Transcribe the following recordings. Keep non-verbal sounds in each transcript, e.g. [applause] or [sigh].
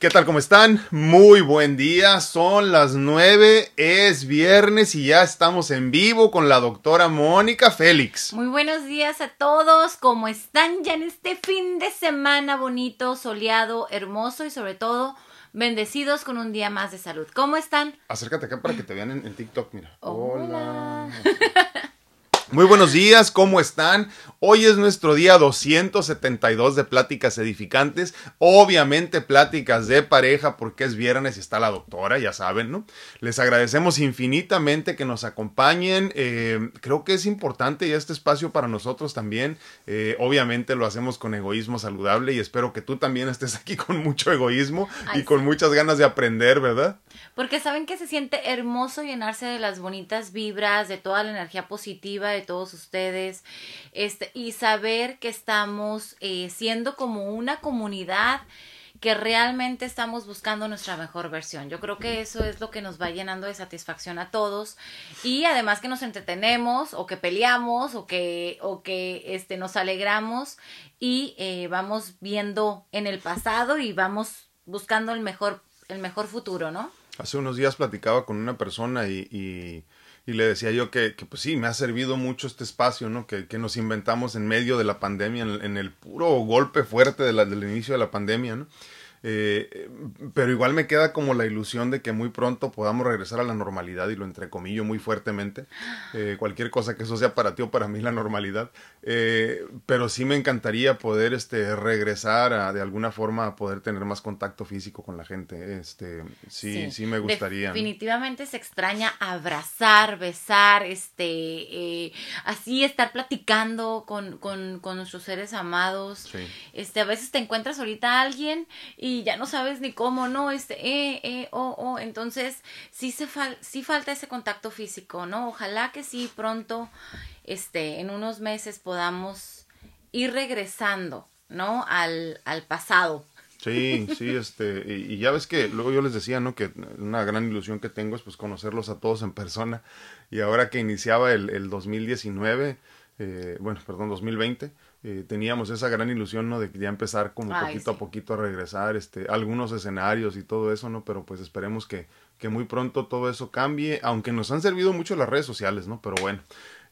¿Qué tal? ¿Cómo están? Muy buen día. Son las nueve, es viernes y ya estamos en vivo con la doctora Mónica Félix. Muy buenos días a todos. ¿Cómo están ya en este fin de semana bonito, soleado, hermoso y sobre todo bendecidos con un día más de salud? ¿Cómo están? Acércate acá para que te vean en, TikTok, mira. Hola. Muy buenos días, ¿cómo están? Hoy es nuestro día 272 de pláticas edificantes, obviamente pláticas de pareja porque es viernes y está la doctora, ya saben, ¿no? Les agradecemos infinitamente que nos acompañen, eh, creo que es importante y este espacio para nosotros también, eh, obviamente lo hacemos con egoísmo saludable y espero que tú también estés aquí con mucho egoísmo y con muchas ganas de aprender, ¿verdad? Porque saben que se siente hermoso llenarse de las bonitas vibras, de toda la energía positiva de todos ustedes, este, y saber que estamos eh, siendo como una comunidad que realmente estamos buscando nuestra mejor versión. Yo creo que eso es lo que nos va llenando de satisfacción a todos y además que nos entretenemos o que peleamos o que o que este nos alegramos y eh, vamos viendo en el pasado y vamos buscando el mejor el mejor futuro, ¿no? Hace unos días platicaba con una persona y, y, le decía yo que, que, pues sí, me ha servido mucho este espacio, ¿no? Que, que nos inventamos en medio de la pandemia, en, el puro golpe fuerte del inicio de la pandemia, ¿no? Eh, pero igual me queda como la ilusión de que muy pronto podamos regresar a la normalidad y lo entrecomillo muy fuertemente. Eh, cualquier cosa que eso sea para ti o para mí la normalidad. Eh, pero sí me encantaría poder este, regresar a, de alguna forma a poder tener más contacto físico con la gente. Este, sí, sí, me gustaría. Definitivamente se extraña abrazar, besar, este, así estar platicando con, con, con nuestros seres amados. Este, a veces te encuentras ahorita a alguien y ya no sabes ni cómo, ¿no? Este, eh, eh, oh, oh. Entonces, sí, se sí falta ese contacto físico, ¿no? Ojalá que sí pronto, este, en unos meses podamos ir regresando, ¿no? Al, al pasado. Sí, sí, [laughs] este, y, ya ves que luego yo les decía, ¿no? Que una gran ilusión que tengo es pues conocerlos a todos en persona. Y ahora que iniciaba el, el 2019, eh, bueno, perdón, 2020, eh, teníamos esa gran ilusión, ¿no? De ya empezar como poquito a poquito a regresar, este, algunos escenarios y todo eso, ¿no? Pero pues esperemos que, que muy pronto todo eso cambie, aunque nos han servido mucho las redes sociales, ¿no? Pero bueno.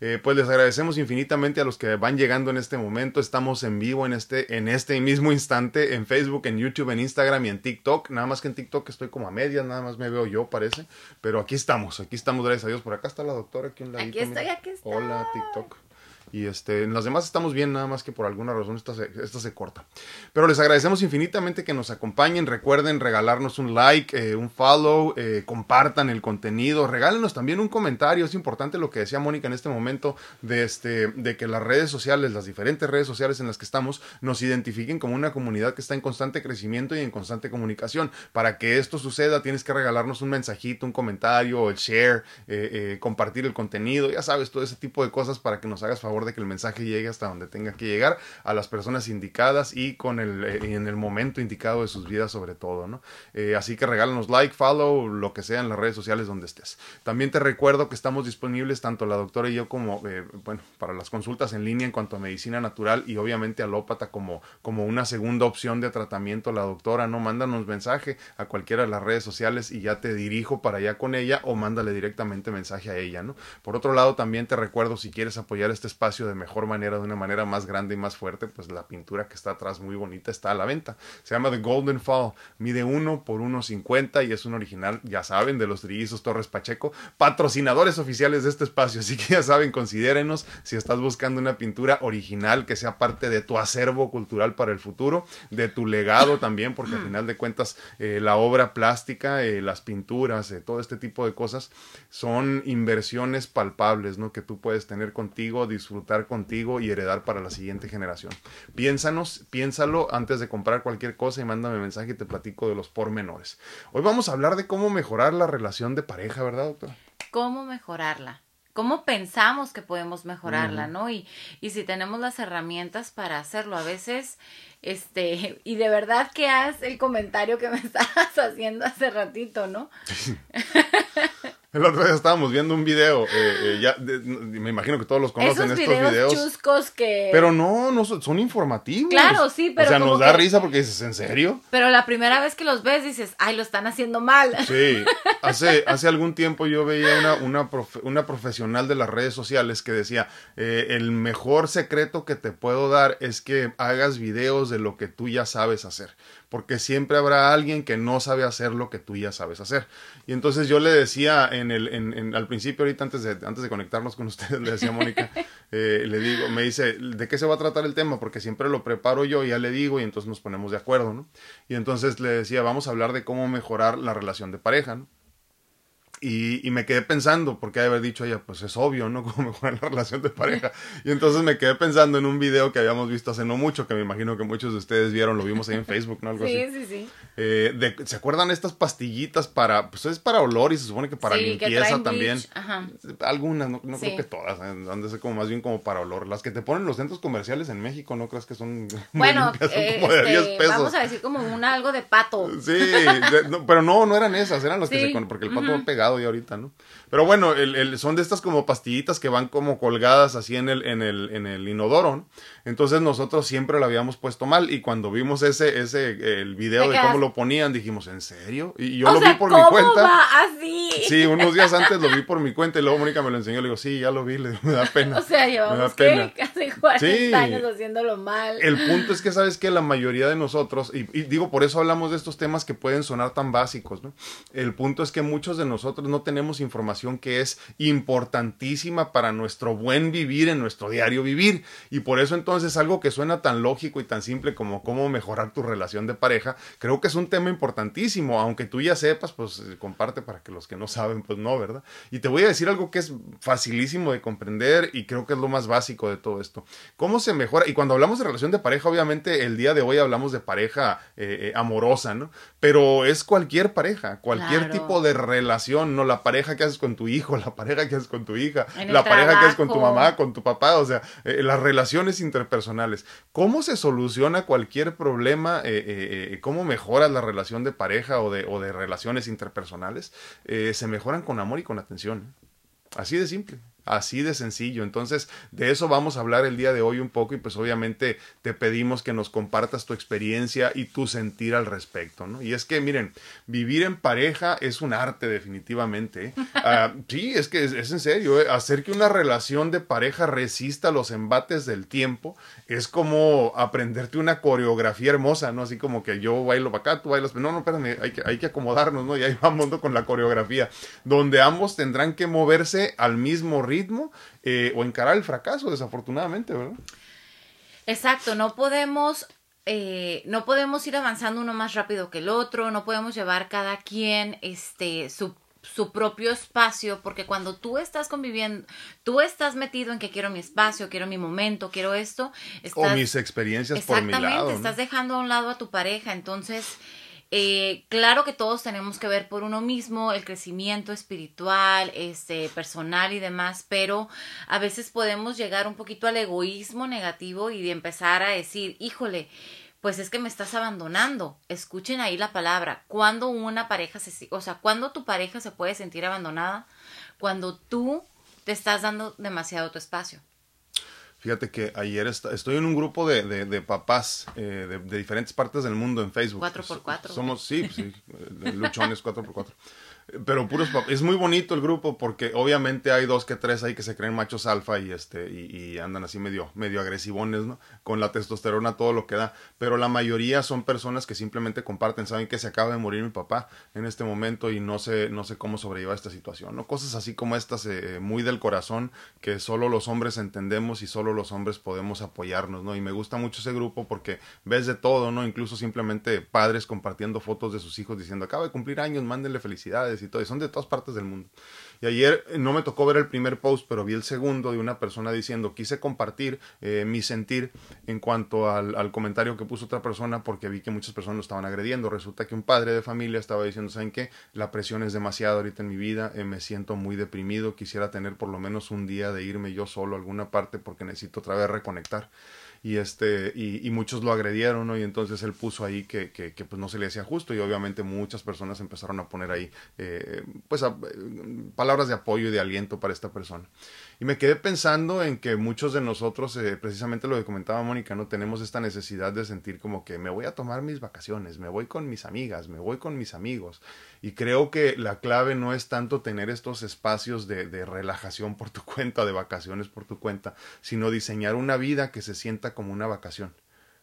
Eh, pues les agradecemos infinitamente a los que van llegando en este momento. Estamos en vivo en este, en este mismo instante en Facebook, en YouTube, en Instagram y en TikTok. Nada más que en TikTok estoy como a medias, nada más me veo yo, parece. Pero aquí estamos, aquí estamos, gracias a Dios. Por acá está la doctora, aquí en la Aquí estoy, aquí estoy. Hola, TikTok. Y este, en las demás estamos bien, nada más que por alguna razón esta se, esta se corta. Pero les agradecemos infinitamente que nos acompañen. Recuerden regalarnos un like, eh, un follow, eh, compartan el contenido, regálenos también un comentario. Es importante lo que decía Mónica en este momento de, este, de que las redes sociales, las diferentes redes sociales en las que estamos, nos identifiquen como una comunidad que está en constante crecimiento y en constante comunicación. Para que esto suceda, tienes que regalarnos un mensajito, un comentario, el share, eh, compartir el contenido, ya sabes, todo ese tipo de cosas para que nos hagas favor de que el mensaje llegue hasta donde tenga que llegar a las personas indicadas y con el eh, en el momento indicado de sus vidas sobre todo, ¿no? Eh, así que regálanos like, follow, lo que sea en las redes sociales donde estés. También te recuerdo que estamos disponibles tanto la doctora y yo como, eh, bueno, para las consultas en línea en cuanto a medicina natural y obviamente alópata como, como una segunda opción de tratamiento la doctora, ¿no? Mándanos mensaje a cualquiera de las redes sociales y ya te dirijo para allá con ella o mándale directamente mensaje a ella, ¿no? Por otro lado, también te recuerdo si quieres apoyar este espacio de mejor manera, de una manera más grande y más fuerte, pues la pintura que está atrás muy bonita está a la venta. Se llama The Golden Fall, mide 1 por 1.50 y es un original, ya saben, de los trillizos Torres Pacheco, patrocinadores oficiales de este espacio, así que ya saben, considérenos si estás buscando una pintura original que sea parte de tu acervo cultural para el futuro, de tu legado también, porque al final de cuentas eh, la obra plástica, eh, las pinturas, eh, todo este tipo de cosas son inversiones palpables, ¿no? Que tú puedes tener contigo, disfrutar contigo y heredar para la siguiente generación. Piénsanos, piénsalo antes de comprar cualquier cosa y mándame mensaje y te platico de los pormenores. Hoy vamos a hablar de cómo mejorar la relación de pareja, ¿verdad, doctor? ¿Cómo mejorarla? cómo pensamos que podemos mejorarla, ¿no? Y, y si tenemos las herramientas para hacerlo. A veces, este, [laughs] y de verdad que haz el comentario que me [laughs] estabas haciendo hace ratito, ¿no? [laughs] El otro día estábamos viendo un video, eh, eh, ya, de- me imagino que todos los conocen Esos estos videos, videos. chuscos que... Pero no, no son, son informativos. Claro, sí, pero O sea, nos da que- risa porque dices, ¿en serio? Pero la primera vez que los ves dices, ay, lo están haciendo mal. Sí, hace, hace algún tiempo yo veía una, una, profe- una profesional de las redes sociales que decía, eh, el mejor secreto que te puedo dar es que hagas videos de lo que tú ya sabes hacer, porque siempre habrá alguien que no sabe hacer lo que tú ya sabes hacer. Y entonces yo le decía en el, en, en- al principio, ahorita antes de, antes de conectarnos con ustedes, le decía a Mónica, [laughs] eh, le digo, me dice, ¿de qué se va a tratar el tema? Porque siempre lo preparo yo y ya le digo y entonces nos ponemos de acuerdo, ¿no? Y entonces le decía, vamos a hablar de cómo mejorar la relación de pareja, ¿no? Y, y me quedé pensando, porque haber dicho ella, pues es obvio, ¿no? [laughs] Cómo mejorar la relación de pareja. Y entonces me quedé pensando en un video que habíamos visto hace no mucho, que me imagino que muchos de ustedes vieron, lo vimos ahí en Facebook, ¿no? Algo Sí, así. sí, sí. Eh, de- ¿Se acuerdan estas pastillitas para, pues es para olor y se supone que para Sí, limpieza también? ajá. Algunas, no, no Sí. creo que todas, eh, han de ser como más bien como para olor. Las que te ponen en los centros comerciales en México, ¿no crees que son [laughs] muy Bueno, limpias? Son eh, como de 10 este, pesos. vamos a decir como una algo de pato. Sí, de- no, pero no, no eran esas, eran las que se porque el pato ujú. va pegado ya ahorita, ¿no? Pero bueno, el, el- son de estas como pastillitas que van como colgadas así en el, en el, en el inodoro, ¿no? Entonces nosotros siempre lo habíamos puesto mal y cuando vimos ese, ese, el video de cómo lo ponían, dijimos, ¿en serio? Y yo o lo sea, vi por ¿cómo mi cuenta. va así? Sí, unos días antes lo vi por mi cuenta y luego Mónica me lo enseñó. Le digo, sí, ya lo vi, le digo, me da pena. O sea, llevamos. ¿qué? casi 40 Sí. años haciéndolo mal. El punto es que sabes que la mayoría de nosotros, y, y digo, por eso hablamos de estos temas que pueden sonar tan básicos, ¿no? El punto es que muchos de nosotros no tenemos información que es importantísima para nuestro buen vivir en nuestro diario vivir. Y por eso entonces algo que suena tan lógico y tan simple como cómo mejorar tu relación de pareja, creo que es un tema importantísimo. Aunque tú ya sepas, pues eh, comparte para que los que no saben, pues no, ¿verdad? Y te voy a decir algo que es facilísimo de comprender y creo que es lo más básico de todo esto. ¿Cómo se mejora? Y cuando hablamos de relación de pareja, obviamente el día de hoy hablamos de pareja eh, eh, amorosa, ¿no? Pero es cualquier pareja, cualquier Claro. tipo de relación, ¿no? La pareja que haces con tu hijo, la pareja que haces con tu hija, la pareja que haces con tu mamá, con tu papá, o sea, eh, las relaciones interpersonales. ¿Cómo se soluciona cualquier problema? eh, eh, eh, ¿Cómo mejoras la relación de pareja o de, o de relaciones interpersonales? Se mejoran con amor y con atención. Así de simple, así de sencillo. Entonces, de eso vamos a hablar el día de hoy un poco y pues obviamente te pedimos que nos compartas tu experiencia y tu sentir al respecto, ¿no? Y es que, miren, vivir en pareja es un arte definitivamente. ¿eh? [laughs] Ah, sí, es que es, es en serio, ¿eh? hacer que una relación de pareja resista los embates del tiempo es como aprenderte una coreografía hermosa, ¿no? Así como que yo bailo para acá, tú bailas, no, no, espérame, hay que, hay que acomodarnos, ¿no? Y ahí [laughs] vamos ¿no? con la coreografía, donde ambos tendrán que moverse al mismo ritmo eh, o encarar el fracaso, desafortunadamente, ¿verdad? Exacto, no podemos, eh, no podemos ir avanzando uno más rápido que el otro, no podemos llevar cada quien este su su propio espacio, porque cuando tú estás conviviendo, tú estás metido en que quiero mi espacio, quiero mi momento, quiero esto, O mis experiencias por mi exactamente, lado. ¿no? estás dejando a un lado a tu pareja, entonces eh, claro que todos tenemos que ver por uno mismo el crecimiento espiritual, este, personal y demás, pero a veces podemos llegar un poquito al egoísmo negativo y de empezar a decir, híjole, pues es que me estás abandonando. Escuchen ahí la palabra. Cuando una pareja se, o sea, cuando tu pareja se puede sentir abandonada, cuando tú te estás dando demasiado tu espacio. Fíjate que ayer est- estoy en un grupo de, de- de papás eh, de, de diferentes partes del mundo en Facebook. Cuatro por cuatro. Somos, sí, sí, eh, luchones 4x4. Eh, Pero puros papás. Es muy bonito el grupo porque obviamente hay dos que tres ahí que se creen machos alfa y este y, andan así medio medio agresivones, ¿no? Con la testosterona todo lo que da. Pero la mayoría son personas que simplemente comparten, saben que se acaba de morir mi papá en este momento y no sé no sé cómo sobrellevar esta situación, ¿no? Cosas así como estas eh, muy del corazón que solo los hombres entendemos y solo los hombres podemos apoyarnos, ¿no? Y me gusta mucho ese grupo porque ves de todo, ¿no? Incluso simplemente padres compartiendo fotos de sus hijos diciendo, acaba de cumplir años, mándenle felicidades y todo, son de todas partes del mundo. Y ayer eh, no me tocó ver el primer post, pero vi el segundo de una persona diciendo, quise compartir eh, mi sentir en cuanto al, comentario que puso otra persona porque vi que muchas personas lo estaban agrediendo. Resulta que un padre de familia estaba diciendo, ¿saben qué? La presión es demasiado ahorita en mi vida, eh, me siento muy deprimido, quisiera tener por lo menos un día de irme yo solo a alguna parte porque necesito otra vez reconectar. Y este y, muchos lo agredieron ¿no? y entonces él puso ahí que, que, pues no se le hacía justo y obviamente muchas personas empezaron a poner ahí eh, pues palabras de apoyo y de aliento para esta persona y me quedé pensando en que muchos de nosotros eh, precisamente lo que comentaba Mónica no tenemos esta necesidad de sentir como que me voy a tomar mis vacaciones me voy con mis amigas me voy con mis amigos y creo que la clave no es tanto tener estos espacios de, de relajación por tu cuenta de vacaciones por tu cuenta sino diseñar una vida que se sienta como una vacación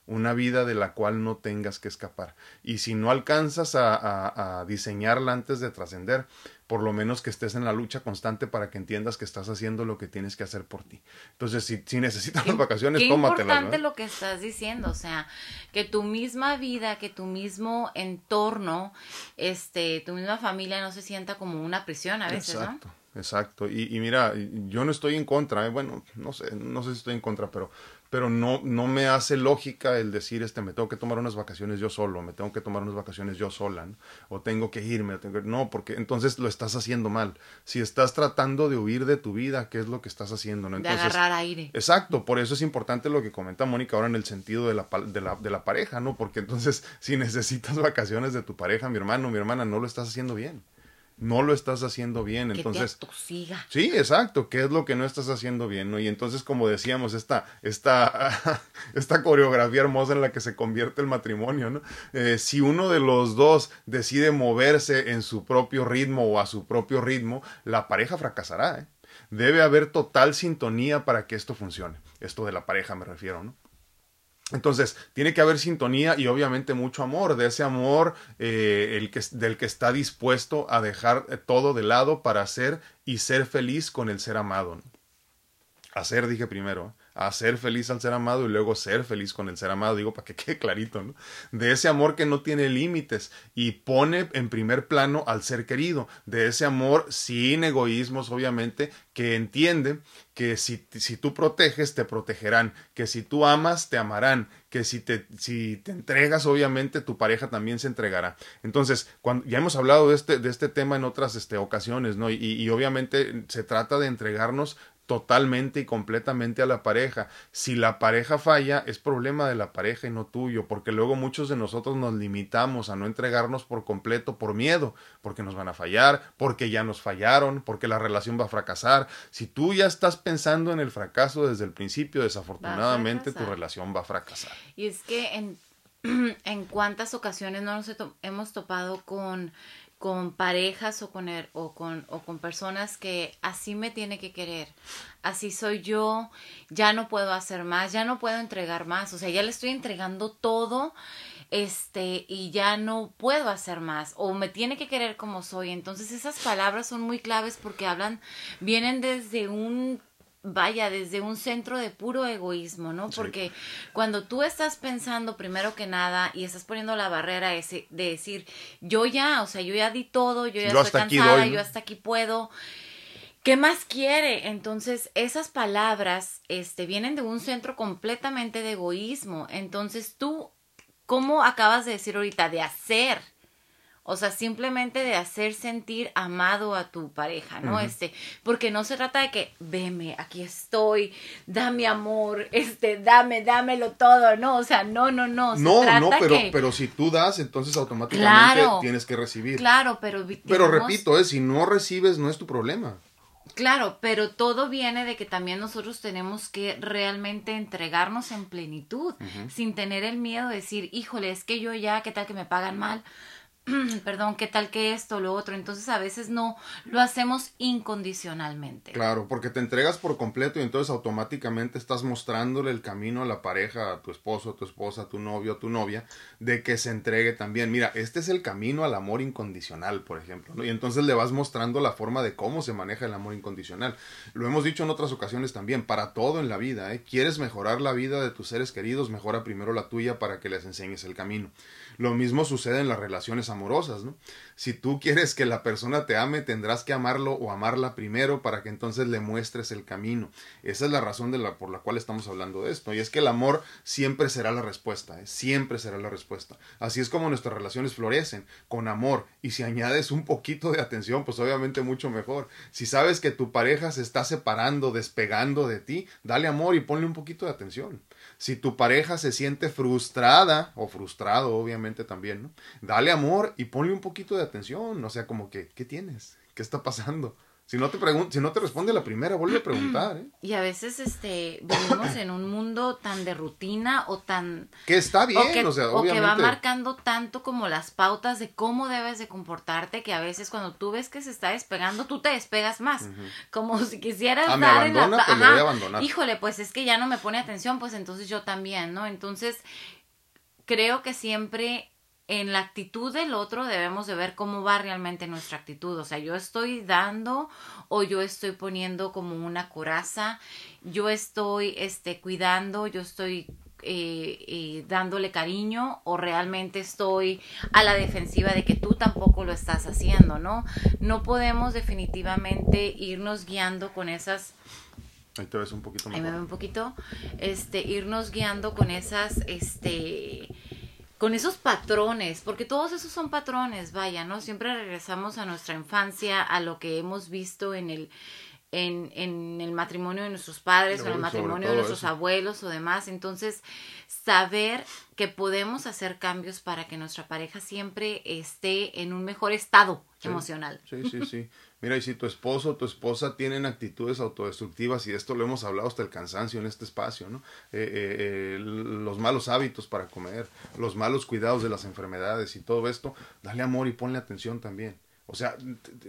una vida de la cual no tengas que escapar. Y si no alcanzas a, a, diseñarla antes de trascender, por lo menos que estés en la lucha constante para que entiendas que estás haciendo lo que tienes que hacer por ti. Entonces, si, si necesitas las vacaciones, qué tómatelas. Es importante lo que estás diciendo, o sea, que tu misma vida, que tu mismo entorno, este, tu misma familia no se sienta como una prisión a veces, Exacto. Exacto, y, y mira, yo no estoy en contra, ¿eh? bueno, no sé, no sé si estoy en contra, pero pero no, no me hace lógica el decir, este, me tengo que tomar unas vacaciones yo solo, me tengo que tomar unas vacaciones yo sola, o tengo que irme, tengo no, porque entonces lo estás haciendo mal. Si estás tratando de huir de tu vida, ¿qué es lo que estás haciendo? ¿no? Entonces, de agarrar aire. Exacto, por eso es importante lo que comenta Mónica ahora en el sentido de la, de, la, de la pareja, ¿no? Porque entonces, [laughs] si necesitas vacaciones de tu pareja, mi hermano, mi hermana, no lo estás haciendo bien no lo estás haciendo bien. Entonces, sí, exacto, ¿qué es lo que no estás haciendo bien? ¿no? Y entonces, como decíamos, esta, esta, [laughs] esta coreografía hermosa en la que se convierte el matrimonio, ¿no? Eh, si uno de los dos decide moverse en su propio ritmo o a su propio ritmo, la pareja fracasará. ¿eh? Debe haber total sintonía para que esto funcione. Esto de la pareja me refiero, ¿no? Entonces, tiene que haber sintonía y obviamente mucho amor, de ese amor eh, el que, del que está dispuesto a dejar eh, todo de lado para ser y ser feliz con el ser amado. Hacer, dije primero, hacer feliz al ser amado y luego ser feliz con el ser amado, digo para que [laughs] quede clarito, ¿no? De ese amor que no tiene límites y pone en primer plano al ser querido, de ese amor sin egoísmos, obviamente, que entiende que si, si tú proteges, te protegerán, que si tú amas, te amarán, que si te, si te entregas, obviamente, tu pareja también se entregará. Entonces, cuando, ya hemos hablado de este, de este tema en otras este, ocasiones, ¿no? Y, y obviamente se trata de entregarnos totalmente y completamente a la pareja. Si la pareja falla, es problema de la pareja y no tuyo, porque luego muchos de nosotros nos limitamos a no entregarnos por completo por miedo, porque nos van a fallar, porque ya nos fallaron, porque la relación va a fracasar. Si tú ya estás pensando en el fracaso desde el principio, desafortunadamente tu relación va a fracasar. Y es que en, [clears throat] en cuántas ocasiones no nos hemos topado con con parejas o con, o, con, o con personas que así me tiene que querer, así soy yo, ya no puedo hacer más, ya no puedo entregar más, o sea, ya le estoy entregando todo este y ya no puedo hacer más o me tiene que querer como soy. Entonces esas palabras son muy claves porque hablan vienen desde un vaya, desde un centro de puro egoísmo, ¿no? Porque cuando tú estás pensando primero que nada y estás poniendo la barrera ese, de decir, yo ya, o sea, yo ya di todo, yo ya estoy cansada, yo hasta aquí puedo. ¿Qué más quiere? Entonces, esas palabras este, vienen de un centro completamente de egoísmo. Entonces, tú, ¿cómo acabas de decir ahorita? De hacer o sea, simplemente de hacer sentir amado a tu pareja, ¿no? Este, porque no se trata de que, veme, aquí estoy, dame amor, este, dame, dámelo todo, ¿no? O sea, no, no, no. no, no, pero, pero si tú das, entonces automáticamente tienes que recibir. Claro, pero. Pero repito, eh, si no recibes, no es tu problema. Claro, pero todo viene de que también nosotros tenemos que realmente entregarnos en plenitud, sin tener el miedo de decir, híjole, es que yo ya, ¿qué tal que me pagan mal? [clears throat] perdón, qué tal que esto, lo otro. Entonces a veces no lo hacemos incondicionalmente. Claro, porque te entregas por completo y entonces automáticamente estás mostrándole el camino a la pareja, a tu esposo, a tu esposa, a tu novio, a tu novia, de que se entregue también. Mira, este es el camino al amor incondicional, por ejemplo. Y entonces le vas mostrando la forma de cómo se maneja el amor incondicional. Lo hemos dicho en otras ocasiones también, para todo en la vida, ¿eh? ¿Quieres mejorar la vida de tus seres queridos? Mejora primero la tuya para que les enseñes el camino. Lo mismo sucede en las relaciones amorosas, ¿no? Si tú quieres que la persona te ame, tendrás que amarlo o amarla primero para que entonces le muestres el camino. Esa es la razón de la, por la cual estamos hablando de esto. Y es que el amor siempre será la respuesta, ¿eh? siempre será la respuesta. Así es como nuestras relaciones florecen, con amor. Y si añades un poquito de atención, pues obviamente mucho mejor. Si sabes que tu pareja se está separando, despegando de ti, dale amor y ponle un poquito de atención. Si tu pareja se siente frustrada o frustrado, obviamente también, ¿no? Dale amor y ponle un poquito de atención. O sea, como que, ¿qué tienes? ¿Qué está pasando? Si no te si no te responde la primera, vuelve a preguntar, ¿eh? Y a veces este vivimos en un mundo tan de rutina o tan que está bien, o, sea, o que va marcando tanto como las pautas de cómo debes de comportarte que a veces cuando tú ves que se está despegando, tú te despegas más, como si quisieras ah, dar en la pues voy a abandonar. Híjole, pues es que ya no me pone atención, pues entonces yo también, ¿no? Entonces creo que siempre en la actitud del otro debemos de ver cómo va realmente nuestra actitud. O sea, yo estoy dando o yo estoy poniendo como una coraza, yo estoy este, cuidando, yo estoy eh, eh, dándole cariño o realmente estoy a la defensiva de que tú tampoco lo estás haciendo, ¿no? No podemos definitivamente irnos guiando con esas... Ahí te ves un poquito Ahí me veo un poquito. Este, irnos guiando con esas, este con esos patrones, porque todos esos son patrones, vaya, ¿no? Siempre regresamos a nuestra infancia, a lo que hemos visto en el, en, en el matrimonio de nuestros padres o en el matrimonio de nuestros abuelos o demás. Entonces, saber que podemos hacer cambios para que nuestra pareja siempre esté en un mejor estado emocional. Sí, sí, sí. [laughs] Mira, y si tu esposo o tu esposa tienen actitudes autodestructivas, y esto lo hemos hablado hasta el cansancio en este espacio, ¿no? Eh, eh, eh, los malos hábitos para comer, los malos cuidados de las enfermedades y todo esto, dale amor y ponle atención también. O sea,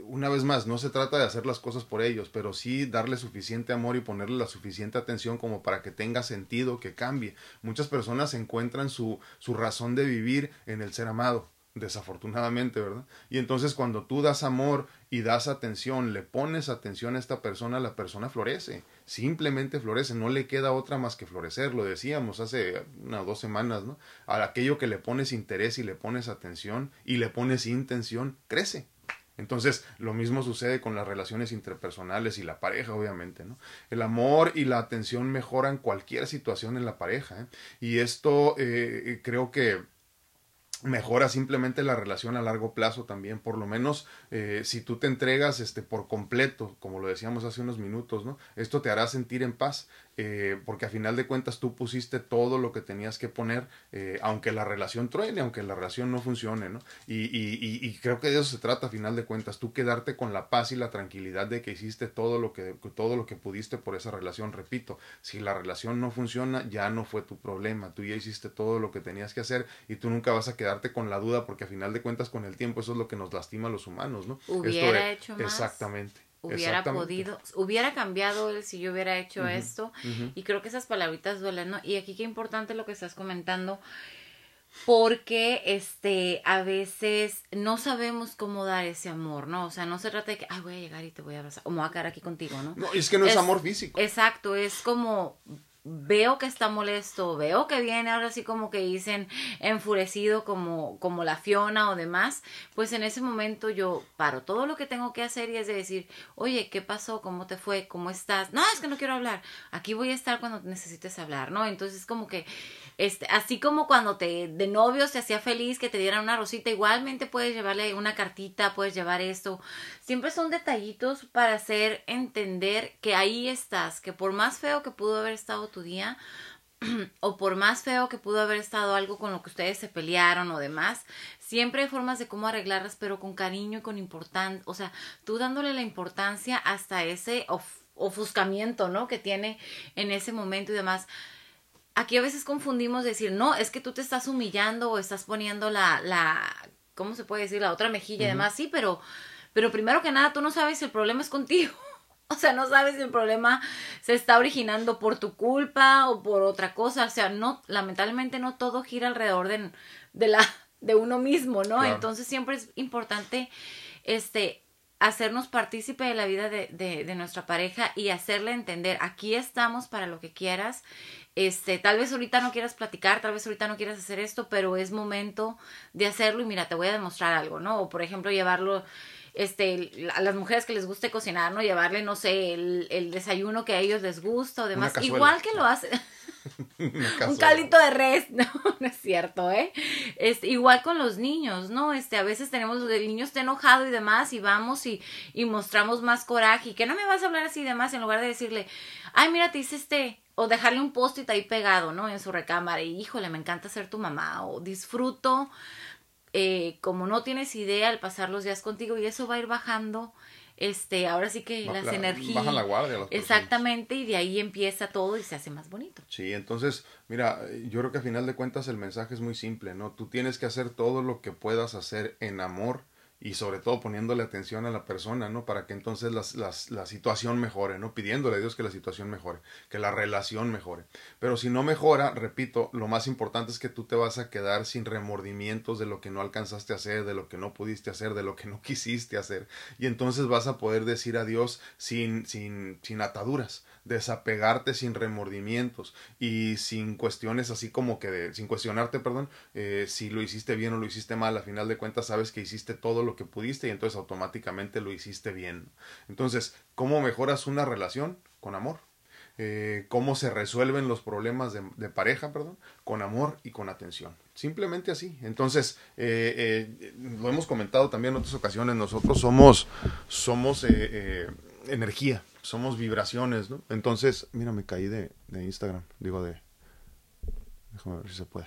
una vez más, no se trata de hacer las cosas por ellos, pero sí darle suficiente amor y ponerle la suficiente atención como para que tenga sentido, que cambie. Muchas personas encuentran su, su razón de vivir en el ser amado desafortunadamente, ¿verdad? Y entonces cuando tú das amor y das atención, le pones atención a esta persona, la persona florece, simplemente florece, no le queda otra más que florecer, lo decíamos hace unas dos semanas, ¿no? A aquello que le pones interés y le pones atención y le pones intención, crece. Entonces, lo mismo sucede con las relaciones interpersonales y la pareja, obviamente, ¿no? El amor y la atención mejoran cualquier situación en la pareja, ¿eh? Y esto eh, creo que mejora simplemente la relación a largo plazo también por lo menos eh, si tú te entregas este por completo como lo decíamos hace unos minutos no esto te hará sentir en paz eh, porque a final de cuentas tú pusiste todo lo que tenías que poner, eh, aunque la relación truene, aunque la relación no funcione, ¿no? Y, y, y, creo que de eso se trata a final de cuentas, tú quedarte con la paz y la tranquilidad de que hiciste todo lo que, todo lo que pudiste por esa relación, repito, si la relación no funciona, ya no fue tu problema, tú ya hiciste todo lo que tenías que hacer y tú nunca vas a quedarte con la duda porque a final de cuentas con el tiempo eso es lo que nos lastima a los humanos, ¿no? Hubiera hecho más. Exactamente hubiera podido, hubiera cambiado él si yo hubiera hecho esto. Y creo que esas palabritas duelen, ¿no? Y aquí qué importante lo que estás comentando, porque este, a veces no sabemos cómo dar ese amor, ¿no? O sea, no se trata de que, ay, voy a llegar y te voy a abrazar, o me voy a quedar aquí contigo, ¿no? No, es que no es amor físico. Exacto, es como veo que está molesto, veo que viene ahora sí como que dicen enfurecido como, como la Fiona o demás, pues en ese momento yo paro todo lo que tengo que hacer y es de decir, oye, ¿qué pasó? ¿Cómo te fue? ¿Cómo estás? No, es que no quiero hablar. Aquí voy a estar cuando necesites hablar, ¿no? Entonces como que, este, así como cuando te, de novio se hacía feliz que te dieran una rosita, igualmente puedes llevarle una cartita, puedes llevar esto. Siempre son detallitos para hacer entender que ahí estás, que por más feo que pudo haber estado tu día [clears throat] o por más feo que pudo haber estado algo con lo que ustedes se pelearon o demás, siempre hay formas de cómo arreglarlas, pero con cariño y con importancia, o sea, tú dándole la importancia hasta ese ofuscamiento, ¿no? Que tiene en ese momento y demás. Aquí a veces confundimos decir, no, es que tú te estás humillando o estás poniendo la, la, ¿cómo se puede decir? La otra mejilla y demás, sí, pero, pero primero que nada, tú no sabes si el problema es contigo. [laughs] O sea, no sabes si el problema se está originando por tu culpa o por otra cosa. O sea, no, lamentablemente no todo gira alrededor de, de la, de uno mismo, ¿no? Entonces siempre es importante, este, hacernos partícipe de la vida de, de, de, nuestra pareja y hacerle entender, aquí estamos para lo que quieras, este, tal vez ahorita no quieras platicar, tal vez ahorita no quieras hacer esto, pero es momento de hacerlo y mira, te voy a demostrar algo, ¿no? O por ejemplo, llevarlo, este, a las mujeres que les guste cocinar, ¿no? Llevarle, no sé, el, el desayuno que a ellos les gusta o demás, igual que lo hace. [laughs] un caldito de res, [laughs] no, no es cierto, ¿eh? Es igual con los niños, ¿no? Este, a veces tenemos el niño está enojado y demás y vamos y, y mostramos más coraje y que no me vas a hablar así y demás en lugar de decirle, ay, mira, te hice este, o dejarle un post-it ahí pegado, ¿no? En su recámara y híjole, me encanta ser tu mamá o disfruto eh, como no tienes idea al pasar los días contigo y eso va a ir bajando este, ahora sí que las energías. Bajan la guardia. Las exactamente, y de ahí empieza todo y se hace más bonito. Sí, entonces, mira, yo creo que a final de cuentas el mensaje es muy simple, ¿no? Tú tienes que hacer todo lo que puedas hacer en amor y sobre todo poniéndole atención a la persona, ¿no? Para que entonces las, las, la situación mejore, ¿no? Pidiéndole a Dios que la situación mejore, que la relación mejore. Pero si no mejora, repito, lo más importante es que tú te vas a quedar sin remordimientos de lo que no alcanzaste a hacer, de lo que no pudiste hacer, de lo que no [laughs] quisiste hacer. Y entonces vas a poder decir adiós sin, sin, sin ataduras desapegarte sin remordimientos y sin cuestiones así como que de, sin cuestionarte, perdón, eh, si lo hiciste bien o lo hiciste mal, a final de cuentas sabes que hiciste todo lo que pudiste y entonces automáticamente lo hiciste bien. Entonces, ¿cómo mejoras una relación? Con amor. Eh, cómo se resuelven los problemas de, de, pareja, perdón, con amor y con atención. Simplemente así. Entonces, eh, eh, lo hemos comentado también en otras ocasiones, nosotros somos, somos energía somos vibraciones, ¿no? Entonces, mira, me caí de, Instagram, digo de... Déjame ver si se puede.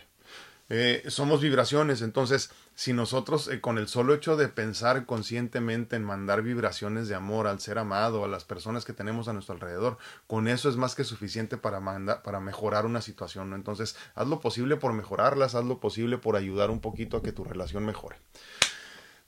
Eh, somos vibraciones, entonces si nosotros eh, con el solo hecho de pensar conscientemente en mandar vibraciones de amor al ser amado, a las personas que tenemos a nuestro alrededor, con eso es más que suficiente para, mandar, para mejorar una situación, ¿no? Entonces haz lo posible por mejorarlas, haz lo posible por ayudar un poquito a que tu relación mejore.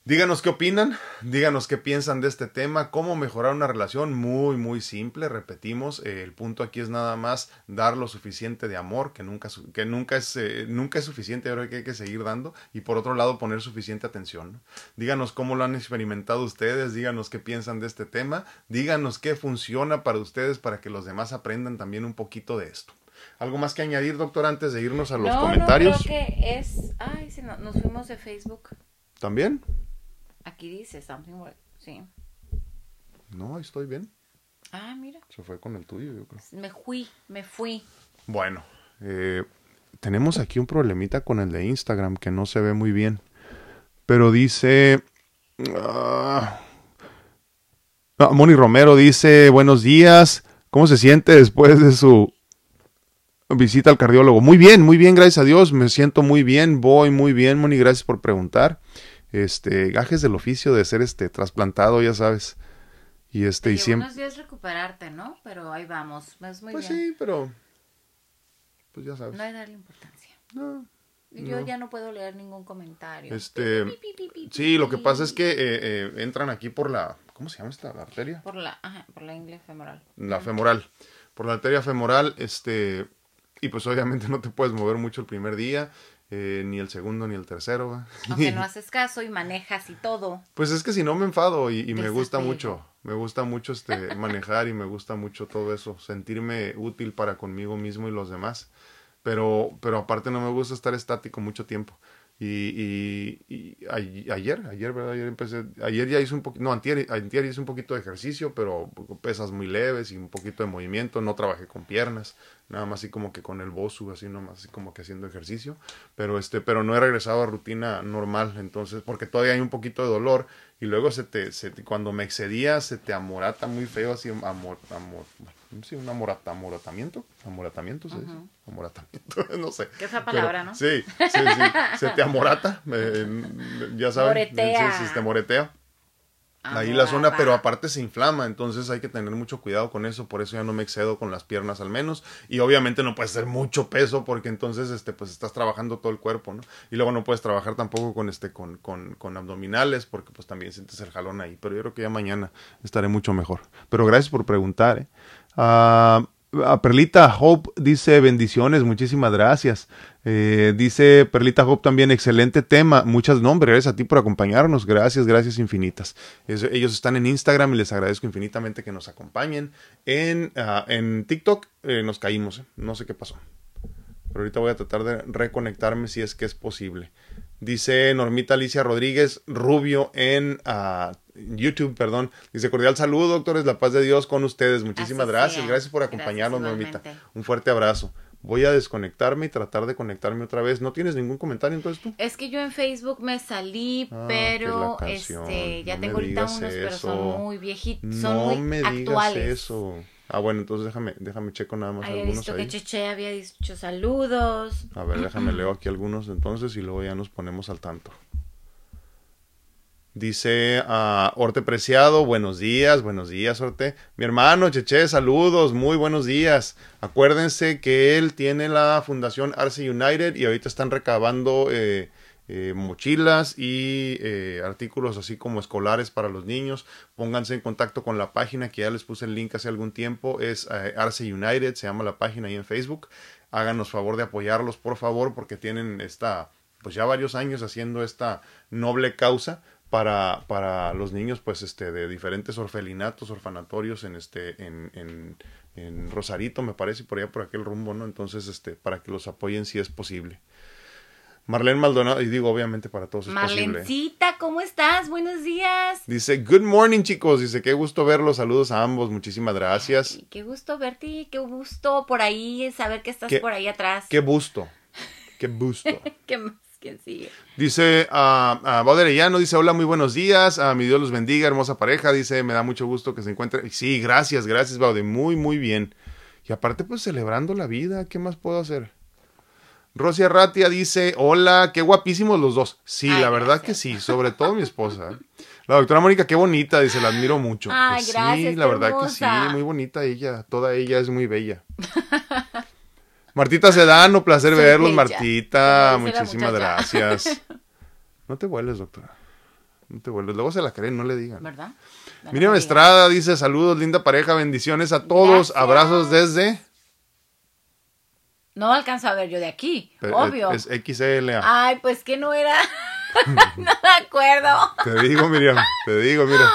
Díganos qué opinan, díganos qué piensan de este tema, cómo mejorar una relación, muy, muy simple, repetimos, eh, el punto aquí es nada más dar lo suficiente de amor, que nunca, que nunca, es, eh, nunca es suficiente, ahora que hay que seguir dando, y por otro lado poner suficiente atención. Díganos cómo lo han experimentado ustedes, díganos qué piensan de este tema, díganos qué funciona para ustedes para que los demás aprendan también un poquito de esto. ¿Algo más que añadir, doctor, antes de irnos a los comentarios? No, creo que es... Ay, si no, nos fuimos de Facebook. ¿También? Aquí dice something work. Sí. No, estoy bien. Ah, mira. Se fue con el tuyo, yo creo. Me fui, me fui. Bueno, eh, tenemos aquí un problemita con el de Instagram que no se ve muy bien. Pero dice... Uh, Moni Romero dice, buenos días. ¿Cómo se siente después de su visita al cardiólogo? Muy bien, muy bien, gracias a Dios. Me siento muy bien, voy muy bien, Moni, gracias por preguntar este, gajes del oficio de ser este trasplantado, ya sabes. Y este, y siempre. unos días recuperarte, ¿no? Pero ahí vamos. Es muy pues sí, pero. Pues ya sabes. No hay darle importancia. No. Yo ya no puedo leer ningún comentario. Este. sí, lo que pasa es que eh, eh, entran aquí por la. ¿Cómo se llama esta arteria? Por la, ajá, por la ingle femoral. La femoral. Por la arteria femoral, este. Y pues obviamente [laughs] no te puedes mover mucho el primer día. Eh, ni el segundo ni el tercero. Aunque [laughs] no haces caso y manejas y todo. Pues es que si no me enfado y, me gusta mucho, me gusta mucho este [laughs] manejar y me gusta mucho todo eso, sentirme útil para conmigo mismo y los demás. Pero, pero aparte no me gusta estar estático mucho tiempo. Y, y, ayer, ayer. Ayer empecé, ayer ya hice un poquito, no, antier, antier hice un poquito de ejercicio, pero pesas muy leves y un poquito de movimiento, no trabajé con piernas, nada más así como que con el bosu, así nomás, así como que haciendo ejercicio, pero este, pero no he regresado a rutina normal, entonces, porque todavía hay un poquito de dolor, y luego se te, se cuando me excedía, se te amorata muy feo, así, amor, amor, sí, un amorata, amoratamiento, amoratamiento, ¿se dice? Amoratamiento, [laughs] no sé. ¿Qué esa palabra, no? Sí, sí, sí, se te amorata, ya sabes. Moretea. Sí, se te moretea ahí la zona, pero aparte se inflama, entonces hay que tener mucho cuidado con eso, por eso ya no me excedo con las piernas al menos, y obviamente no puedes hacer mucho peso porque entonces este pues estás trabajando todo el cuerpo, ¿no? Y luego no puedes trabajar tampoco con este con, con, con abdominales porque pues también sientes el jalón ahí, pero yo creo que ya mañana estaré mucho mejor. Pero gracias por preguntar, ¿eh? Ah, a Perlita Hope dice bendiciones, muchísimas gracias. Eh, dice Perlita Hope también, excelente tema. Muchas nombres, gracias a ti por acompañarnos. Gracias, gracias infinitas. ellos están en Instagram y les agradezco infinitamente que nos acompañen. En, ah, en TikTok eh, nos caímos, no sé qué pasó. Pero ahorita voy a tratar de reconectarme si es que es posible. Dice Normita Alicia Rodríguez Rubio en uh, YouTube, perdón. Dice cordial saludo, doctores, la paz de Dios con ustedes. Muchísimas gracias. Gracias por acompañarnos, Normita. Un fuerte abrazo. Voy a desconectarme y tratar de conectarme otra vez. ¿No tienes ningún comentario entonces tú? Es que yo en Facebook me salí, ah, pero este, ya tengo ahorita unos, pero son muy viejitos, son no muy me digas eso. Ah, bueno, entonces déjame, déjame checo nada más había visto que Cheche había dicho saludos. A ver, déjame [clears throat] leo aquí algunos entonces y luego ya nos ponemos al tanto. Dice a Orte Preciado, buenos días, buenos días, Orte. Mi hermano Cheche, saludos, muy buenos días. Acuérdense que él tiene la fundación Arce United y ahorita están recabando eh, eh, mochilas y eh, artículos así como escolares para los niños. Pónganse en contacto con la página que ya les puse el link hace algún tiempo. Es Arce United, se llama la página ahí en Facebook. Háganos favor de apoyarlos, por favor, porque tienen esta, pues ya varios años haciendo esta noble causa para, para los niños pues este de diferentes orfelinatos, orfanatorios en este en, en, en, Rosarito, me parece, por allá por aquel rumbo, ¿no? Entonces, este para que los apoyen si es posible. Marlene Maldonado, y digo obviamente para todos es Marlencita, ¿cómo estás? Buenos días. Dice, good morning chicos, dice, qué gusto verlos, saludos a ambos, muchísimas gracias. qué gusto verte, qué gusto por ahí, saber que estás por ahí atrás. Qué gusto, qué gusto. [laughs] ¿Qué? ¿Quién sigue? Dice a uh, uh, dice hola, muy buenos días, a mi Dios los bendiga, hermosa pareja, dice, me da mucho gusto que se encuentre. Sí, gracias, gracias, Baude, muy, muy bien. Y aparte, pues celebrando la vida, ¿qué más puedo hacer? Rosia Ratia dice, hola, qué guapísimos los dos. Sí, la verdad que sí, sobre todo mi esposa. La doctora Mónica, qué bonita, dice, la admiro mucho. Ay, gracias, sí, la verdad que sí, muy bonita ella, toda ella es muy bella. [laughs] Martita Sedano, placer verlos, Martita. Muchísimas gracias. [laughs] No te vuelves, doctora. No te vuelves. Luego se la creen, no le digan. ¿Verdad? Miriam Estrada dice: Saludos, linda pareja, bendiciones a todos. Abrazos desde. No alcanzo a ver yo de aquí, obvio. Es, XLA. Ay, pues que no era. [laughs] [laughs] no me acuerdo. Te digo, Miriam, te digo, mira.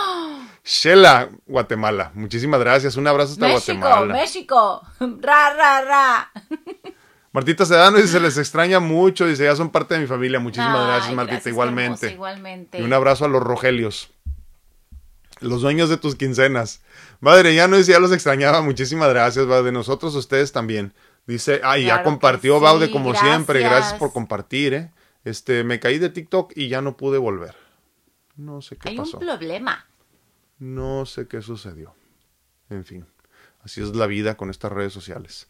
Shela, Guatemala. Muchísimas gracias. Un abrazo hasta Guatemala. México, México. [laughs] Ra, ra, ra. Martita Sedano dice, se les extraña mucho. Dice, ya son parte de mi familia. Muchísimas gracias, Martita. igualmente. igualmente. Y un abrazo a los Rogelios. Los dueños de tus quincenas. Madre, ya no decía, los extrañaba. Muchísimas gracias, va de nosotros, ustedes también. Dice, ay, ya compartió, Baude, como siempre. Gracias por compartir, ¿eh? Este, me caí de TikTok y ya no pude volver. No sé qué pasó. Hay un problema. No sé qué sucedió. En fin, así es la vida con estas redes sociales.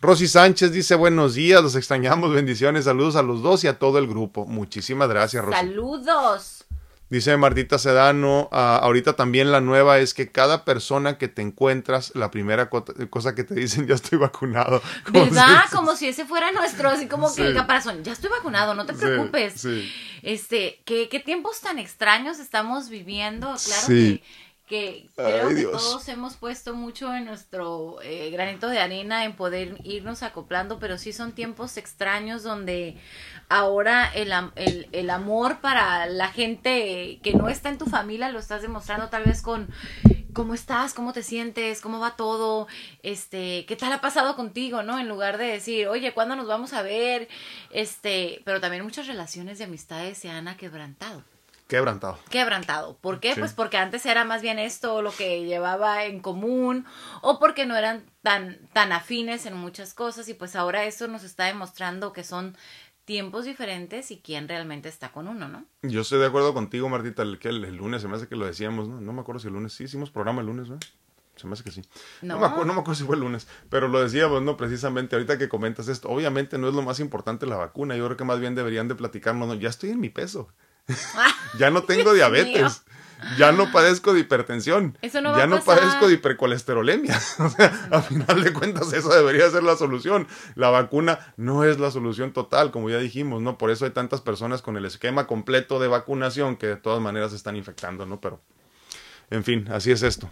Rosy Sánchez dice buenos días, los extrañamos, bendiciones, saludos a los dos y a todo el grupo. Muchísimas gracias, Rosy. Saludos. Dice Martita Sedano, ah, ahorita también la nueva es que cada persona que te encuentras, la primera cosa que te dicen, [laughs] ya estoy vacunado. [laughs] ¿Verdad? como si ese fuera nuestro, así como que el caparazón, ya estoy vacunado, no te preocupes. Este, ¿qué, qué tiempos tan extraños estamos viviendo, claro que que creo que todos hemos puesto mucho en nuestro eh, granito de arena en poder irnos acoplando, pero sí son tiempos extraños donde ahora el, el, el, amor para la gente que no está en tu familia lo estás demostrando tal vez con cómo estás, cómo te sientes, cómo va todo, este, qué tal ha pasado contigo, ¿no? En lugar de decir, oye, ¿cuándo nos vamos a ver? Este, pero también muchas relaciones de amistades se han quebrantado. Quebrantado. Quebrantado. ¿Por qué? Pues porque antes era más bien esto lo que llevaba en común o porque no eran tan, tan afines en muchas cosas y pues ahora eso nos está demostrando que son tiempos diferentes y quién realmente está con uno, ¿no? Yo estoy de acuerdo contigo, Martita, el, que el, lunes se me hace que lo decíamos, ¿no? No me acuerdo si el lunes, sí hicimos programa el lunes, ¿no? Se me hace que sí. No. me, acuerdo, no me acuerdo si fue el lunes, pero lo decíamos, ¿no? Precisamente ahorita que comentas esto, obviamente no es lo más importante la vacuna, yo creo que más bien deberían de platicarnos, ¿no? Ya estoy en mi peso. [laughs] ya no tengo diabetes. Ya no padezco de hipertensión. ya no padezco de hipercolesterolemia. [laughs] o sea, a final de cuentas, eso debería ser la solución. La vacuna no es la solución total, como ya dijimos, ¿no? Por eso hay tantas personas con el esquema completo de vacunación que de todas maneras se están infectando, ¿no? Pero, en fin, así es esto.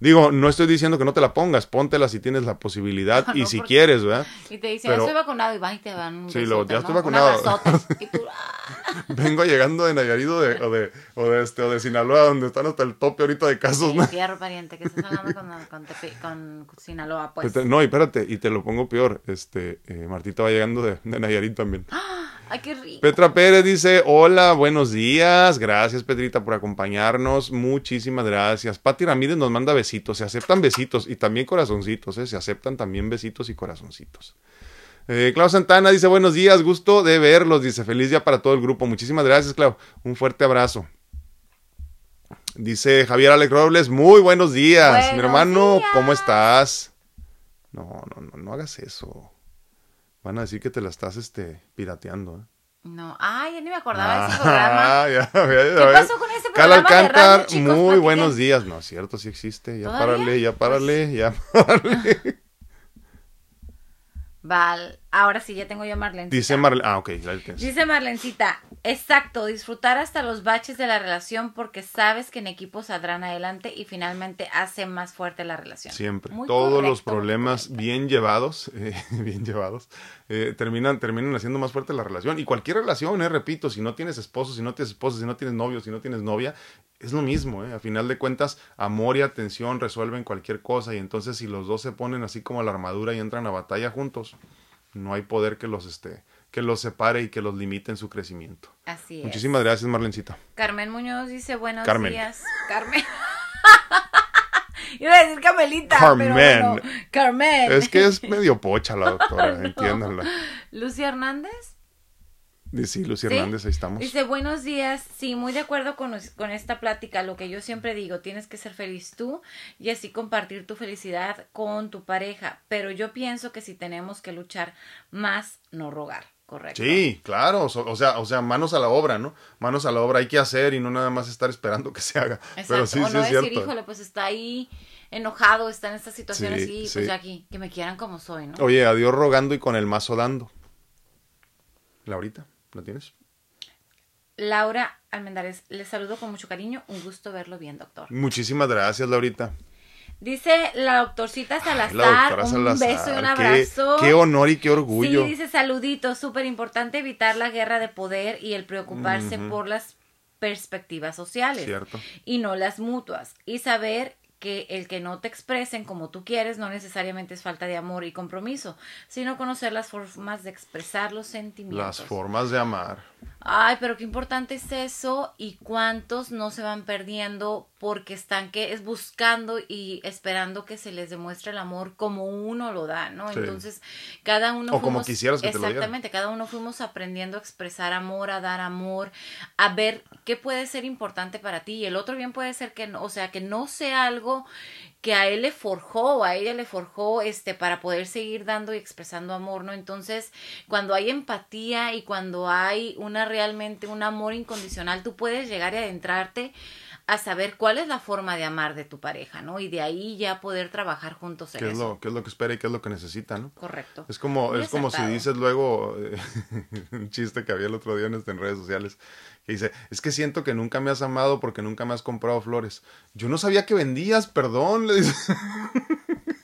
Digo, no estoy diciendo que no te la pongas, póntela si tienes la posibilidad [laughs] No, y no, si quieres, ¿verdad? Y te dicen, Pero- ya estoy vacunado y van y te un Sí, lo- ya estoy ¿no? vacunado. [laughs] Y tú, ah, Vengo llegando de Nayarit o de, o de, o de, este, o de Sinaloa, donde están hasta el tope ahorita de casos, ¿no? fierro, pariente, que estás hablando con, [laughs] con, Tepe- con Sinaloa, pues. No, y espérate, y te lo pongo peor. Este, eh, Martita va llegando de, de Nayarit también. Ay, qué rico. Petra Pérez dice, hola, buenos días. Gracias, Pedrita, por acompañarnos. Muchísimas gracias. Pati Ramírez nos manda besitos. Se aceptan besitos y también corazoncitos, ¿eh? Se aceptan también besitos y corazoncitos. Eh, Clau Santana dice, buenos días, gusto de verlos. Dice, feliz día para todo el grupo. Muchísimas gracias, Clau. Un fuerte abrazo. Dice Javier Alex Robles, muy buenos días. Mi hermano, días. ¿cómo estás? No, no, no, no hagas eso. Van a decir que te la estás este, pirateando, ¿eh? No, ay, ya ni me acordaba de ese programa. [laughs] Ah, ya, ya, ya ¿Qué pasó con ese Cal programa de Alcántar, radio, chicos? muy Platiquen. buenos días. No, es cierto, sí existe. Ya ¿Todavía? párale, ya párale, Pues ya párale. [laughs] Val, ahora sí, ya tengo yo a Marlene. Dice Marlene. Ah, ok. Dice Marlencita, exacto, disfrutar hasta los baches de la relación porque sabes que en equipo saldrán adelante y finalmente hace más fuerte la relación. Siempre. Muy Todos correcto, los problemas bien llevados, [laughs] eh, bien llevados, eh, terminan, terminan haciendo más fuerte la relación. Y cualquier relación, eh, repito, si no tienes esposo, si no tienes esposa, si no tienes novio, si no tienes novia, es lo mismo. Eh. A final de cuentas, amor y atención resuelven cualquier cosa. Y entonces, si los dos se ponen así como la armadura y entran a batalla juntos, no hay poder que los, este, que los separe y que los limite en su crecimiento. Así es. Muchísimas gracias, Marlencita. Carmen Muñoz dice buenos Carmen. días. Carmen. [laughs] Iba a decir Carmelita. Carmen. Pero bueno, Carmen. Es que es [laughs] medio pocha la doctora, entiéndanla. Lucia Hernández. Dice, Sí, Lucy ¿Sí? Hernández, ahí estamos. Dice, buenos días, sí, muy de acuerdo con, con esta plática, lo que yo siempre digo, tienes que ser feliz tú y así compartir tu felicidad con tu pareja, pero yo pienso que si tenemos que luchar más, no rogar, ¿correcto? Sí, claro, o sea, o sea, manos a la obra, ¿no? Manos a la obra hay que hacer y no nada más estar esperando que se haga. Exacto, Pero sí, o sí no es decir, cierto. híjole, pues está ahí enojado, está en estas situaciones Sí, y sí. pues ya aquí, que me quieran como soy, ¿no? Oye, adiós rogando y con el mazo dando. Laurita, ¿la tienes? Laura Almendares, les saludo con mucho cariño, un gusto verlo bien, doctor. Muchísimas gracias, Laurita. Dice la doctorcita Salazar, La doctora un Salazar, beso y un qué- abrazo. Qué, honor y qué orgullo. Sí, dice saluditos, súper importante evitar la guerra de poder y el preocuparse Ujú. por las perspectivas sociales Cierto. y no las mutuas y saber que el que no te expresen como tú quieres no necesariamente es falta de amor y compromiso, sino conocer las formas de expresar los sentimientos. Las formas de amar. Ay, pero qué importante es eso y cuántos no se van perdiendo porque están que es buscando y esperando que se les demuestre el amor como uno lo da, ¿no? Sí. Entonces, cada uno O como quisieras que te lo. Exactamente, cada uno fuimos aprendiendo a expresar amor, a dar amor, a ver qué puede ser importante para ti y el otro bien puede ser que no, o sea, que no sea algo que a él le forjó a ella le forjó este para poder seguir dando y expresando amor, ¿no? Entonces, cuando hay empatía y cuando hay una realmente un amor incondicional, tú puedes llegar y adentrarte a saber cuál es la forma de amar de tu pareja, ¿no? Y de ahí ya poder trabajar juntos en ¿Qué es, eso. lo, ¿Qué es lo que espera y qué es lo que necesita, no? Correcto. Es como, Muy es como si dices luego eh, [laughs] un chiste que había el otro día en, este- en redes sociales que dice, es que siento que nunca me has amado porque nunca me has comprado flores. Yo no sabía que vendías, perdón, le dice. [laughs]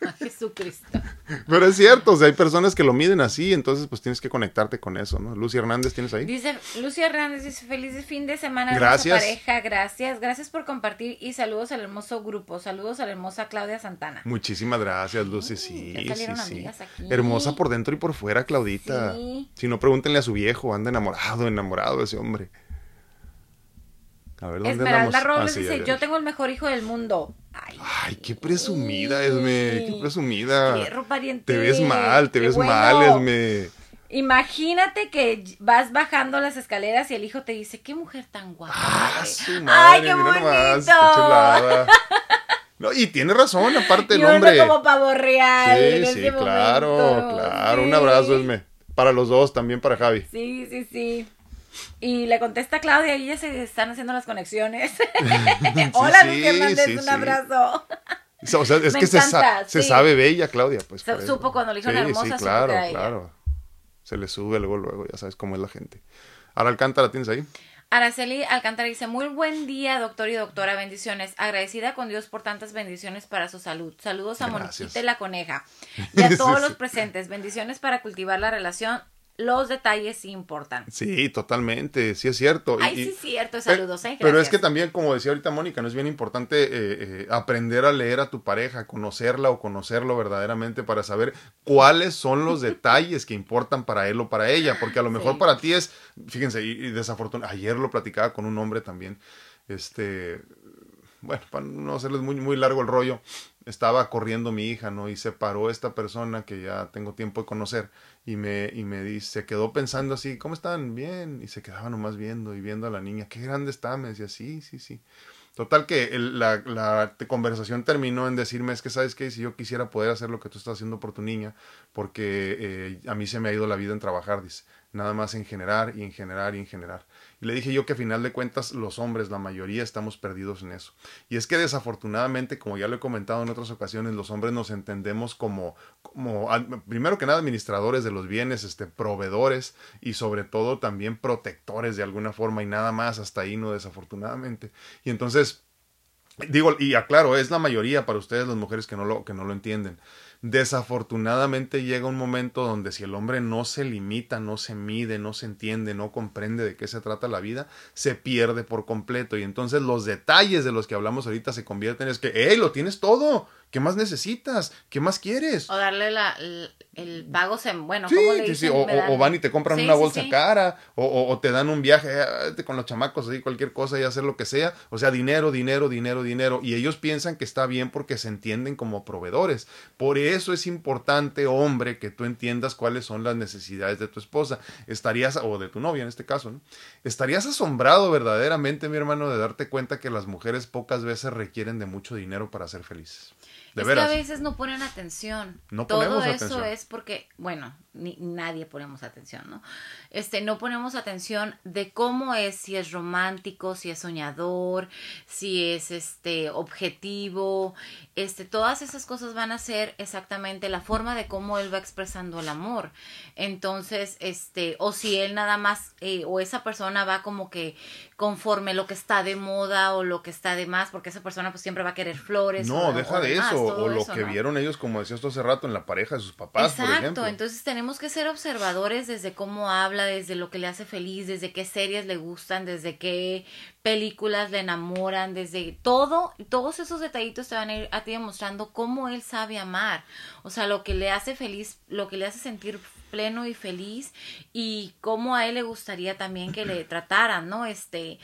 A Jesucristo. Pero es cierto, o sea, hay personas que lo miden así, entonces pues tienes que conectarte con eso, ¿no? Lucy Hernández, ¿tienes ahí? Dice Lucia Hernández, dice feliz fin de semana, Gracias. pareja, gracias, gracias por compartir y saludos al hermoso grupo, saludos a la hermosa Claudia Santana. Muchísimas gracias, Lucy, sí, ya sí, sí. aquí. Hermosa por dentro y por fuera, Claudita. Sí. Si no, pregúntenle a su viejo, anda enamorado, enamorado ese hombre. A ver, ¿dónde Esmeralda andamos? Robles Ah, sí, dice, ya, ya. yo tengo el mejor hijo del mundo. Ay, Ay, qué presumida, Esme, qué presumida. Fierro, pariente. Te ves mal, te Qué ves bueno. mal, Esme. Imagínate que vas bajando las escaleras y el hijo te dice, qué mujer tan guapa. Ah, madre". su madre, Ay, qué mira nomás, qué bonito. [laughs] No, y tiene razón, aparte el hombre. como pavo real. en Sí, sí, ese claro, momento. claro. Un Sí. abrazo, Esme. Para los dos, también para Javi. Sí, sí, sí. Y le contesta Claudia y ya se están haciendo las conexiones. [laughs] [laughs] Hola, sí, Luis Hernández, sí, un abrazo. O sea, es Me que encanta, se sabe bella, Claudia. Pues, Se- supo cuando le dijeron hermosa, Sí, claro, claro. Se le sube luego, luego, ya sabes cómo es la gente. Ahora Alcántara, ¿tienes ahí? Araceli Alcántara dice, muy buen día, doctor y doctora, bendiciones. Agradecida con Dios por tantas bendiciones para su salud. Saludos a Moniquita y la coneja [laughs] y a todos los presentes. Bendiciones para cultivar la relación los detalles importan. Sí, totalmente, sí es cierto. Ay, sí es cierto, saludos. ¿eh? Pero es que también, como decía ahorita Mónica, no es bien importante eh, eh, aprender a leer a tu pareja, conocerla o conocerlo verdaderamente para saber cuáles son los [laughs] detalles que importan para él o para ella, porque a lo mejor para ti es, fíjense, y, y desafortunadamente, ayer lo platicaba con un hombre también, este, bueno, para no hacerles muy, muy largo el rollo, estaba corriendo mi hija, ¿no? Y se paró esta persona que ya tengo tiempo de conocer y me, y me dice, se quedó pensando así, ¿cómo están? Bien. Y se quedaba nomás viendo y viendo a la niña, qué grande está, me decía, sí, sí, sí. Total que la, conversación terminó en decirme, es que sabes qué, si yo quisiera poder hacer lo que tú estás haciendo por tu niña, porque eh, a mí se me ha ido la vida en trabajar, dice, nada más en generar y en generar y en generar. Y le dije yo que a final de cuentas los hombres, la mayoría, estamos perdidos en eso. Y es que desafortunadamente, como ya lo he comentado en otras ocasiones, los hombres nos entendemos como, como primero que nada, administradores de los bienes, este, proveedores y sobre todo también protectores de alguna forma y nada más hasta ahí, no desafortunadamente. Y entonces, digo, y aclaro, es la mayoría para ustedes las mujeres que no lo, que no lo entienden. Desafortunadamente llega un momento donde si el hombre no se limita, no se mide, no se entiende, no comprende de qué se trata la vida, se pierde por completo. Y entonces los detalles de los que hablamos ahorita se convierten en es que, ¡hey, lo tienes todo! ¿Qué más necesitas? ¿Qué más quieres? O darle la, el, pago, se, bueno, sí, le sí, O, van y te compran una bolsa cara, o, o, te dan un viaje eh, con los chamacos, así, cualquier cosa y hacer lo que sea. O sea, dinero, dinero, dinero, dinero. Y ellos piensan que está bien porque se entienden como proveedores. Por eso es importante, hombre, que tú entiendas cuáles son las necesidades de tu esposa. Estarías, o de tu novia en este caso, ¿no? Estarías asombrado verdaderamente, mi hermano, de darte cuenta que las mujeres pocas veces requieren de mucho dinero para ser felices es que a veces no ponen atención. No Todo eso es porque, bueno, ni, nadie ponemos atención, ¿no? Este, no ponemos atención de cómo es, si es romántico, si es soñador, si es este objetivo, este, todas esas cosas van a ser exactamente la forma de cómo él va expresando el amor. Entonces, este, o si él nada más, eh, o esa persona va como que conforme lo que está de moda o lo que está de más, porque esa persona pues siempre va a querer flores. No, deja de eso, o lo que vieron ellos, como decías tú hace rato, en la pareja de sus papás, por ejemplo. entonces tenemos tenemos que ser observadores desde cómo habla, desde lo que le hace feliz, desde qué series le gustan, desde qué películas le enamoran, desde todo, todos esos detallitos te van a ir a ti demostrando cómo él sabe amar, o sea, lo que le hace feliz, lo que le hace sentir pleno y feliz y cómo a él le gustaría también que le trataran, ¿no? Este,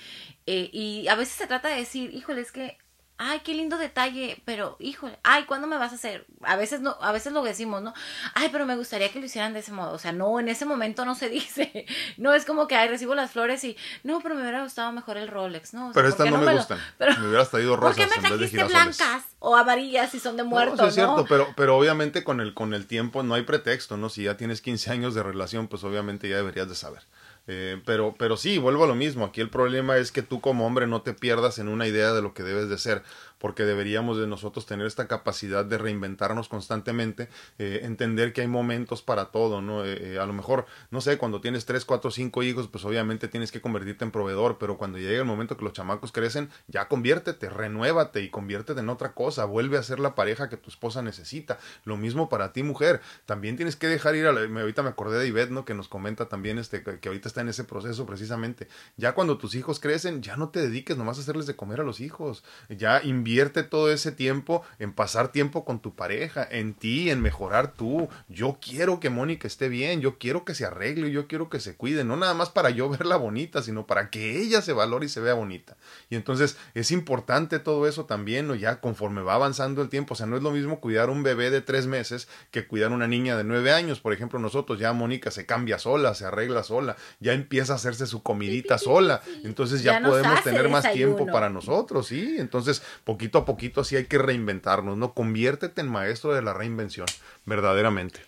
eh, y a veces se trata de decir, híjole, es que ay, qué lindo detalle, pero híjole, ay, ¿cuándo me vas a hacer? A veces no, a veces lo decimos, ¿no? Ay, pero me gustaría que lo hicieran de ese modo. O sea, no, en ese momento no se [laughs] dice. No es como que, ay, recibo las flores y, no, pero me hubiera gustado mejor el Rolex, ¿no? pero estas no, me, gustan. [laughs] me hubieras traído rosas ¿Por qué me trajiste blancas o amarillas si son de muertos, no? es cierto, pero, pero obviamente con el, con el tiempo no hay pretexto, ¿no? Si ya tienes 15 años de relación, pues obviamente ya deberías de saber. Eh, pero, pero sí, vuelvo a lo mismo. Aquí el problema es que tú como hombre no te pierdas en una idea de lo que debes de ser porque deberíamos de nosotros tener esta capacidad de reinventarnos constantemente, eh, entender que hay momentos para todo, ¿no? Eh, eh, a lo mejor, no sé, cuando tienes tres, cuatro, cinco hijos, pues obviamente tienes que convertirte en proveedor, pero cuando llegue el momento que los chamacos crecen, ya conviértete, renuévate y conviértete en otra cosa, vuelve a ser la pareja que tu esposa necesita. Lo mismo para ti, mujer, también tienes que dejar ir a la, ahorita me acordé de Ivette, ¿no? Que nos comenta también este, que, que ahorita está en ese proceso precisamente. Ya cuando tus hijos crecen, ya no te dediques nomás a hacerles de comer a los hijos, ya invierte invierte todo ese tiempo en pasar tiempo con tu pareja, en ti, en mejorar tú. Yo quiero que Mónica esté bien, yo quiero que se arregle, yo quiero que se cuide, no nada más para yo verla bonita, sino para que ella se valore y se vea bonita. Y entonces es importante todo eso también, ¿no? ya conforme va avanzando el tiempo, o sea, no es lo mismo cuidar un bebé de tres meses que cuidar una niña de nueve años. Por ejemplo, nosotros ya Mónica se cambia sola, se arregla sola, ya empieza a hacerse su comidita sola, entonces ya, podemos tener más tiempo para nosotros, ¿sí? Entonces, poquito a poquito así hay que reinventarnos, ¿no? Conviértete en maestro de la reinvención, verdaderamente.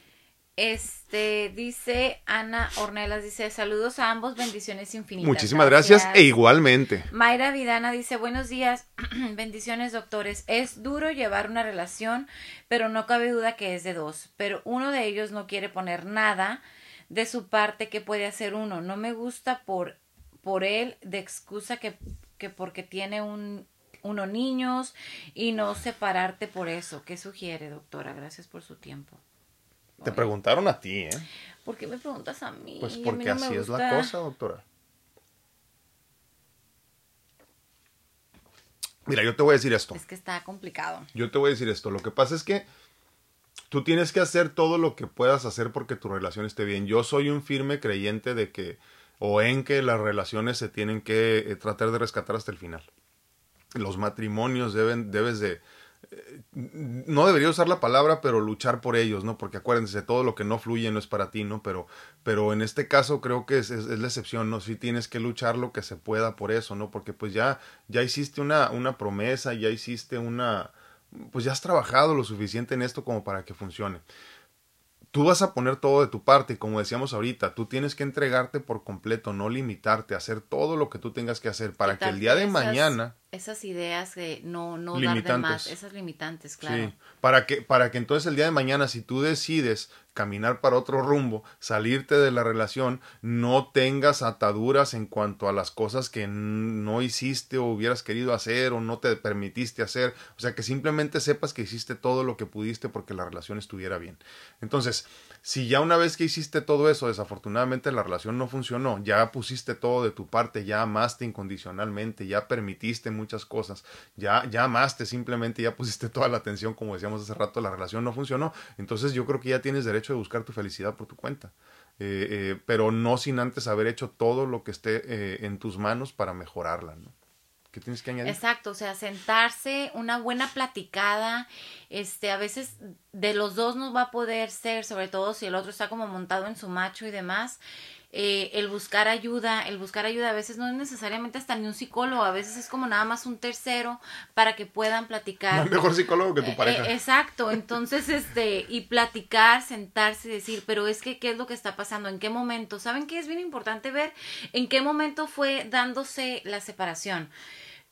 Este, dice Ana Ornelas, dice, saludos a ambos, bendiciones infinitas. Muchísimas gracias. e igualmente. Mayra Vidana dice, buenos días, [clears throat] bendiciones doctores. Es duro llevar una relación, pero no cabe duda que es de dos, pero uno de ellos no quiere poner nada de su parte que puede hacer uno. No me gusta por por él de excusa que, que porque tiene un, uno niños y no separarte por eso. ¿Qué sugiere, doctora? Gracias por su tiempo. Te preguntaron a ti, ¿eh? ¿Por qué me preguntas a mí? Pues mí porque no así es la cosa, doctora. Mira, yo te voy a decir esto. Es que está complicado. Yo te voy a decir esto. Lo que pasa es que tú tienes que hacer todo lo que puedas hacer porque tu relación esté bien. Yo soy un firme creyente de que, o en que las relaciones se tienen que eh, tratar de rescatar hasta el final. Los matrimonios deben, debes de, eh, no debería usar la palabra, pero luchar por ellos, ¿no? Porque acuérdense, todo lo que no fluye no es para ti, ¿no? Pero, pero en este caso creo que es, es, es la excepción, ¿no? Sí tienes que luchar lo que se pueda por eso, ¿no? Porque pues ya, ya hiciste una, una promesa, ya hiciste una, pues ya has trabajado lo suficiente en esto como para que funcione. Tú vas a poner todo de tu parte y como decíamos ahorita, tú tienes que entregarte por completo, no limitarte, hacer todo lo que tú tengas que hacer para que el día de mañana Esas ideas de no, no dar de más, esas limitantes, claro. Sí, para que, para que entonces el día de mañana, si tú decides caminar para otro rumbo, salirte de la relación, no tengas ataduras en cuanto a las cosas que no hiciste o hubieras querido hacer o no te permitiste hacer. O sea, que simplemente sepas que hiciste todo lo que pudiste porque la relación estuviera bien. Entonces, si ya una vez que hiciste todo eso, desafortunadamente la relación no funcionó, ya pusiste todo de tu parte, ya amaste incondicionalmente, ya permitiste muchas cosas, ya, ya amaste simplemente, ya pusiste toda la atención, como decíamos hace rato, la relación no funcionó, entonces yo creo que ya tienes derecho de buscar tu felicidad por tu cuenta. Eh, eh, pero no sin antes haber hecho todo lo que esté eh, en tus manos para mejorarla, ¿no? ¿Qué tienes que añadir? Exacto, o sea, sentarse, una buena platicada, este, a veces de los dos no va a poder ser, sobre todo si el otro está como montado en su macho y demás, eh, el buscar ayuda, el buscar ayuda a veces no es necesariamente hasta ni un psicólogo, a veces es como nada más un tercero para que puedan platicar. No mejor psicólogo que tu Eh, pareja. eh, exacto, entonces, este, y platicar, sentarse y decir, pero es que, ¿qué es lo que está pasando? ¿En qué momento? ¿Saben qué es bien importante ver? ¿En qué momento fue dándose la separación?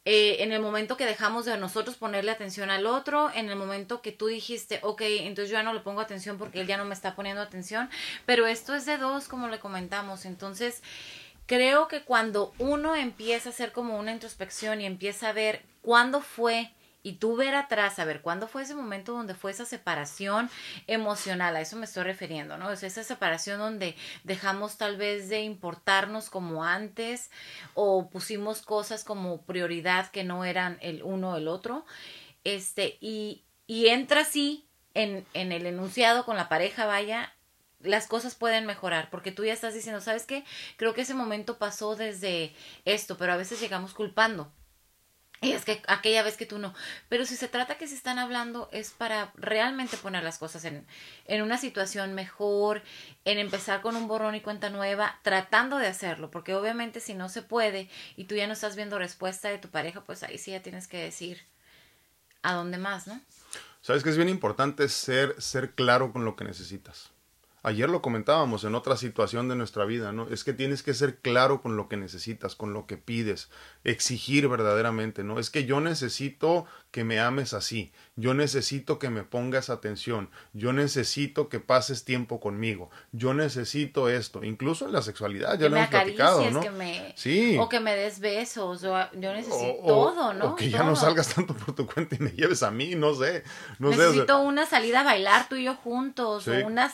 Eh, en el momento que dejamos de nosotros ponerle atención al otro, en el momento que tú dijiste, ok, entonces yo ya no le pongo atención porque él ya no me está poniendo atención, pero esto es de dos, como le comentamos, entonces creo que cuando uno empieza a hacer como una introspección y empieza a ver cuándo fue y tú ver atrás, a ver cuándo fue ese momento donde fue esa separación emocional, a eso me estoy refiriendo, ¿no? Es esa separación donde dejamos tal vez de importarnos como antes o pusimos cosas como prioridad que no eran el uno o el otro, este, y, y entra así en, en el enunciado con la pareja, vaya, las cosas pueden mejorar, porque tú ya estás diciendo, ¿sabes qué? Creo que ese momento pasó desde esto, pero a veces llegamos culpando. Es que aquella vez que tú no. Pero si se trata que se están hablando es para realmente poner las cosas en, en una situación mejor, en empezar con un borrón y cuenta nueva, tratando de hacerlo, porque obviamente si no se puede y tú ya no estás viendo respuesta de tu pareja, pues ahí sí ya tienes que decir a dónde más, ¿no? Sabes que es bien importante ser, ser claro con lo que necesitas. Ayer lo comentábamos en otra situación de nuestra vida, ¿no? Es que tienes que ser claro con lo que necesitas, con lo que pides, exigir verdaderamente, ¿no? Es que yo necesito que me ames así, yo necesito que me pongas atención, yo necesito que pases tiempo conmigo, yo necesito esto, incluso en la sexualidad, ya que lo me hemos platicado, ¿no? que me... Sí. O que me des besos, o yo necesito O- todo, ¿no? O que ya no salgas tanto por tu cuenta y me lleves a mí, no sé, no Necesito una salida a bailar tú y yo juntos, Sí. o una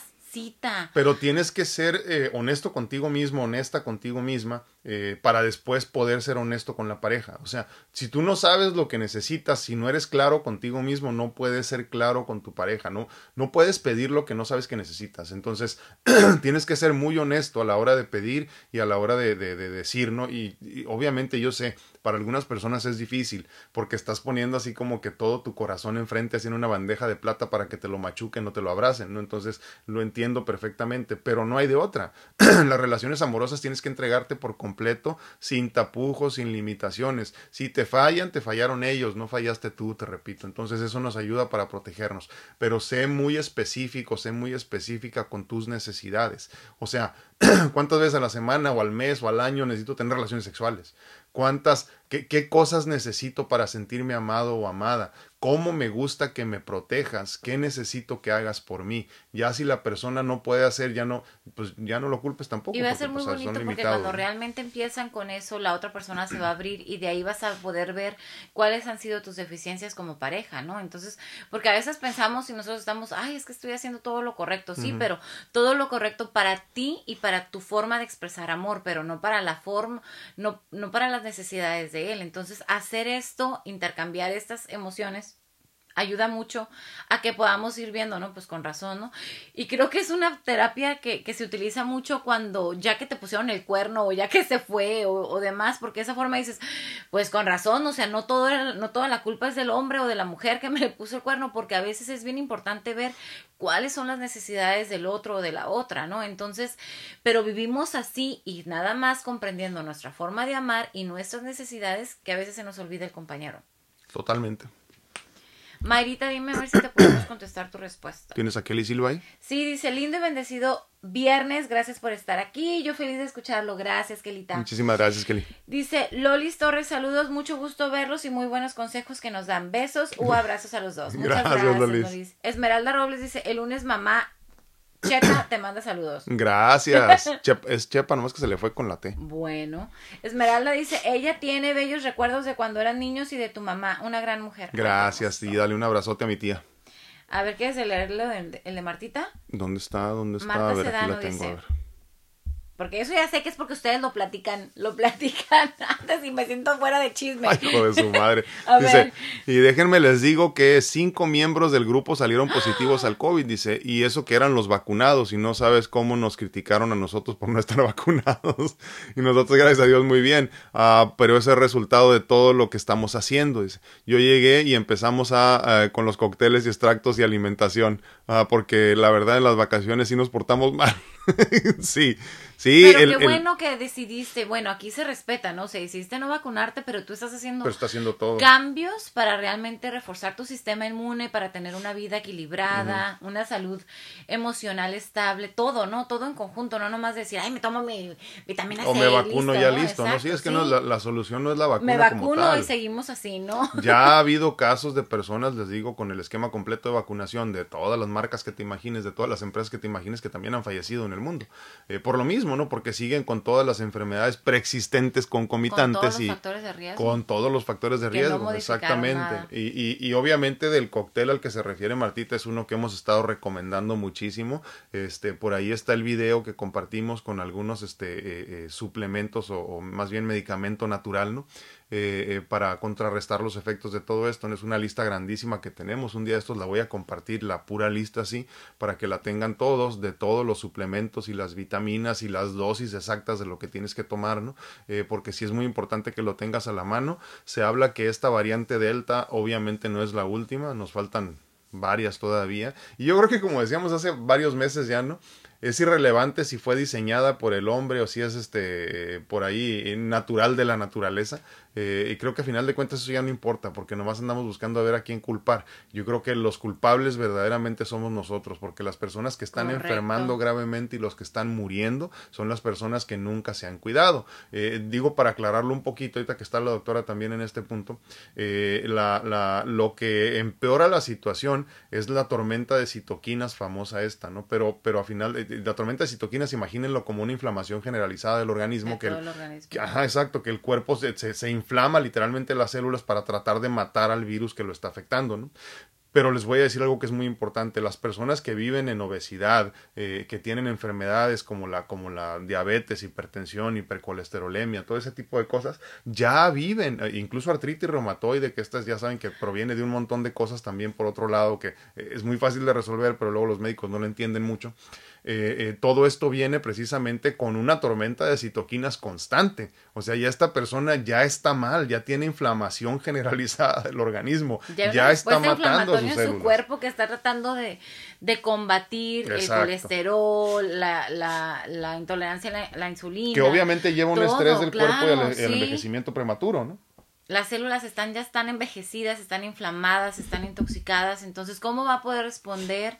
Pero tienes que ser eh, honesto contigo mismo, honesta contigo misma, eh, para después poder ser honesto con la pareja. O sea, si tú no sabes lo que necesitas, si no eres claro contigo mismo, no puedes ser claro con tu pareja, no, no puedes pedir lo que no sabes que necesitas. Entonces, [clears throat] tienes que ser muy honesto a la hora de pedir y a la hora de, de- de decir, ¿no? Y, obviamente yo sé, para algunas personas es difícil, porque estás poniendo así como que todo tu corazón enfrente, así en una bandeja de plata para que te lo machuquen o te lo abracen, ¿no? Entonces, lo entiendo perfectamente, pero no hay de otra. [clears throat] Las relaciones amorosas tienes que entregarte por completo, sin tapujos, sin limitaciones. Si te fallan, te fallaron ellos, no fallaste tú, te repito. Entonces, eso nos ayuda para protegernos. Pero sé muy específico, sé muy específica con tus necesidades. O sea, [clears throat] ¿cuántas veces a la semana o al mes o al año necesito tener relaciones sexuales? ¿Cuántas ¿Qué, ¿Qué cosas necesito para sentirme amado o amada? ¿Cómo me gusta que me protejas? ¿Qué necesito que hagas por mí? Ya si la persona no puede hacer, ya no, pues ya no lo culpes tampoco. Y va a ser muy pues, bonito porque cuando realmente empiezan con eso, la otra persona se va a abrir y de ahí vas a poder ver cuáles han sido tus deficiencias como pareja, ¿no? Entonces, porque a veces pensamos y nosotros estamos, ay, es que estoy haciendo todo lo correcto, sí, pero todo lo correcto para ti y para tu forma de expresar amor, pero no para la forma, no, no para las necesidades de él. Entonces, hacer esto, intercambiar estas emociones ayuda mucho a que podamos ir viendo, ¿no? Pues con razón, ¿no? Y creo que es una terapia que, que se utiliza mucho cuando ya que te pusieron el cuerno o ya que se fue o, demás, porque de esa forma dices, pues con razón, o sea, no, todo, no toda la culpa es del hombre o de la mujer que me le [laughs] puso el cuerno, porque a veces es bien importante ver cuáles son las necesidades del otro o de la otra, ¿no? Entonces, pero vivimos así y nada más comprendiendo nuestra forma de amar y nuestras necesidades que a veces se nos olvida el compañero. Totalmente. Mayrita, dime a ver si te podemos contestar tu respuesta. ¿Tienes a Kelly Silva ahí? Sí, dice, lindo y bendecido viernes, gracias por estar aquí. Yo feliz de escucharlo. Gracias, Kelita. Muchísimas gracias, Kelly. Dice, Lolis Torres, saludos, mucho gusto verlos y muy buenos consejos que nos dan. Besos u abrazos a los dos. Muchas gracias, Lolis. Esmeralda Robles dice, el lunes mamá Chepa te manda saludos. Gracias. [laughs] es Chepa, nomás que se le fue con la T. Bueno. Esmeralda dice, ella tiene bellos recuerdos de cuando eran niños y de tu mamá, una gran mujer. Gracias, y dale un abrazote a mi tía. A ver, ¿quieres leerlo el de Martita? ¿Dónde está? ¿Dónde está? a ver, aquí la tengo, a ver. Porque eso ya sé que es porque ustedes lo platican, lo [laughs] platican antes y me siento fuera de chisme. Ay, hijo de su madre. [laughs] dice, y déjenme les digo que cinco miembros del grupo salieron positivos al COVID, dice, y eso que eran los vacunados, y no sabes cómo nos criticaron a nosotros por no estar [laughs] vacunados. y nosotros, gracias a Dios, muy bien. Uh, pero ese es el resultado de todo lo que estamos haciendo, dice. Yo llegué y empezamos a, con los cócteles y extractos y alimentación, uh, porque la verdad en las vacaciones sí nos portamos mal. sí. Sí, pero qué bueno que decidiste, bueno, aquí se respeta, ¿no? O sea, decidiste no vacunarte, pero tú estás haciendo, haciendo todo. cambios para realmente reforzar tu sistema inmune, para tener una vida equilibrada, una salud emocional estable, todo, ¿no? Todo en conjunto, no nomás decir, ay, me tomo mi vitamina C. O me vacuno ya listo, ¿no? Sí, es que no, la, solución no es la vacuna. Me vacuno y seguimos así, ¿no? Ya ha [laughs] habido casos de personas, les digo, con el esquema completo de vacunación de todas las marcas que te imagines, de todas las empresas que te imagines que también han fallecido en el mundo. Eh, por lo mismo, ¿no? Porque siguen con todas las enfermedades preexistentes concomitantes con todos y los factores de riesgo. con todos los factores de riesgo, exactamente. Y, y, obviamente del cóctel al que se refiere Martita es uno que hemos estado recomendando muchísimo. Este, por ahí está el video que compartimos con algunos este, eh, eh, suplementos o, o, más bien medicamento natural, ¿no? Eh, eh, para contrarrestar los efectos de todo esto. Es una lista grandísima que tenemos. Un día de estos la voy a compartir, la pura lista así, para que la tengan todos, de todos los suplementos y las vitaminas y las dosis exactas de lo que tienes que tomar, ¿no? Eh, porque sí es muy importante que lo tengas a la mano. Se habla que esta variante Delta obviamente no es la última, nos faltan varias todavía. Y yo creo que como decíamos hace varios meses ya, ¿no? es irrelevante si fue diseñada por el hombre o si es este por ahí natural de la naturaleza eh, y creo que a final de cuentas eso ya no importa porque nomás andamos buscando a ver a quién culpar. Yo creo que los culpables verdaderamente somos nosotros porque las personas que están enfermando gravemente y los que están muriendo son las personas que nunca se han cuidado. Eh, digo para aclararlo un poquito ahorita que está la doctora también en este punto eh, la, la, lo que empeora la situación es la tormenta de citoquinas famosa esta no pero pero a final la tormenta de citoquinas, imagínenlo como una inflamación generalizada del organismo. que, el, ajá, exacto, que el cuerpo se, se, inflama literalmente las células para tratar de matar al virus que lo está afectando. Pero les voy a decir algo que es muy importante. Las personas que viven en obesidad, eh, que tienen enfermedades como la, como la diabetes, hipertensión, hipercolesterolemia, todo ese tipo de cosas, ya viven, eh, incluso artritis reumatoide, que estas ya saben que proviene de un montón de cosas también por otro lado, que eh, es muy fácil de resolver, pero luego los médicos no lo entienden mucho. Eh, eh, todo esto viene precisamente con una tormenta de citoquinas constante. O sea, ya esta persona ya está mal, ya tiene inflamación [laughs] generalizada del organismo, ya, está matando a sus en su cuerpo que está tratando de, de combatir el colesterol, la, la, la intolerancia a la, insulina. Que obviamente lleva un estrés del cuerpo y el, envejecimiento prematuro, ¿no? las células están ya están envejecidas, están inflamadas, están intoxicadas, entonces ¿cómo va a poder responder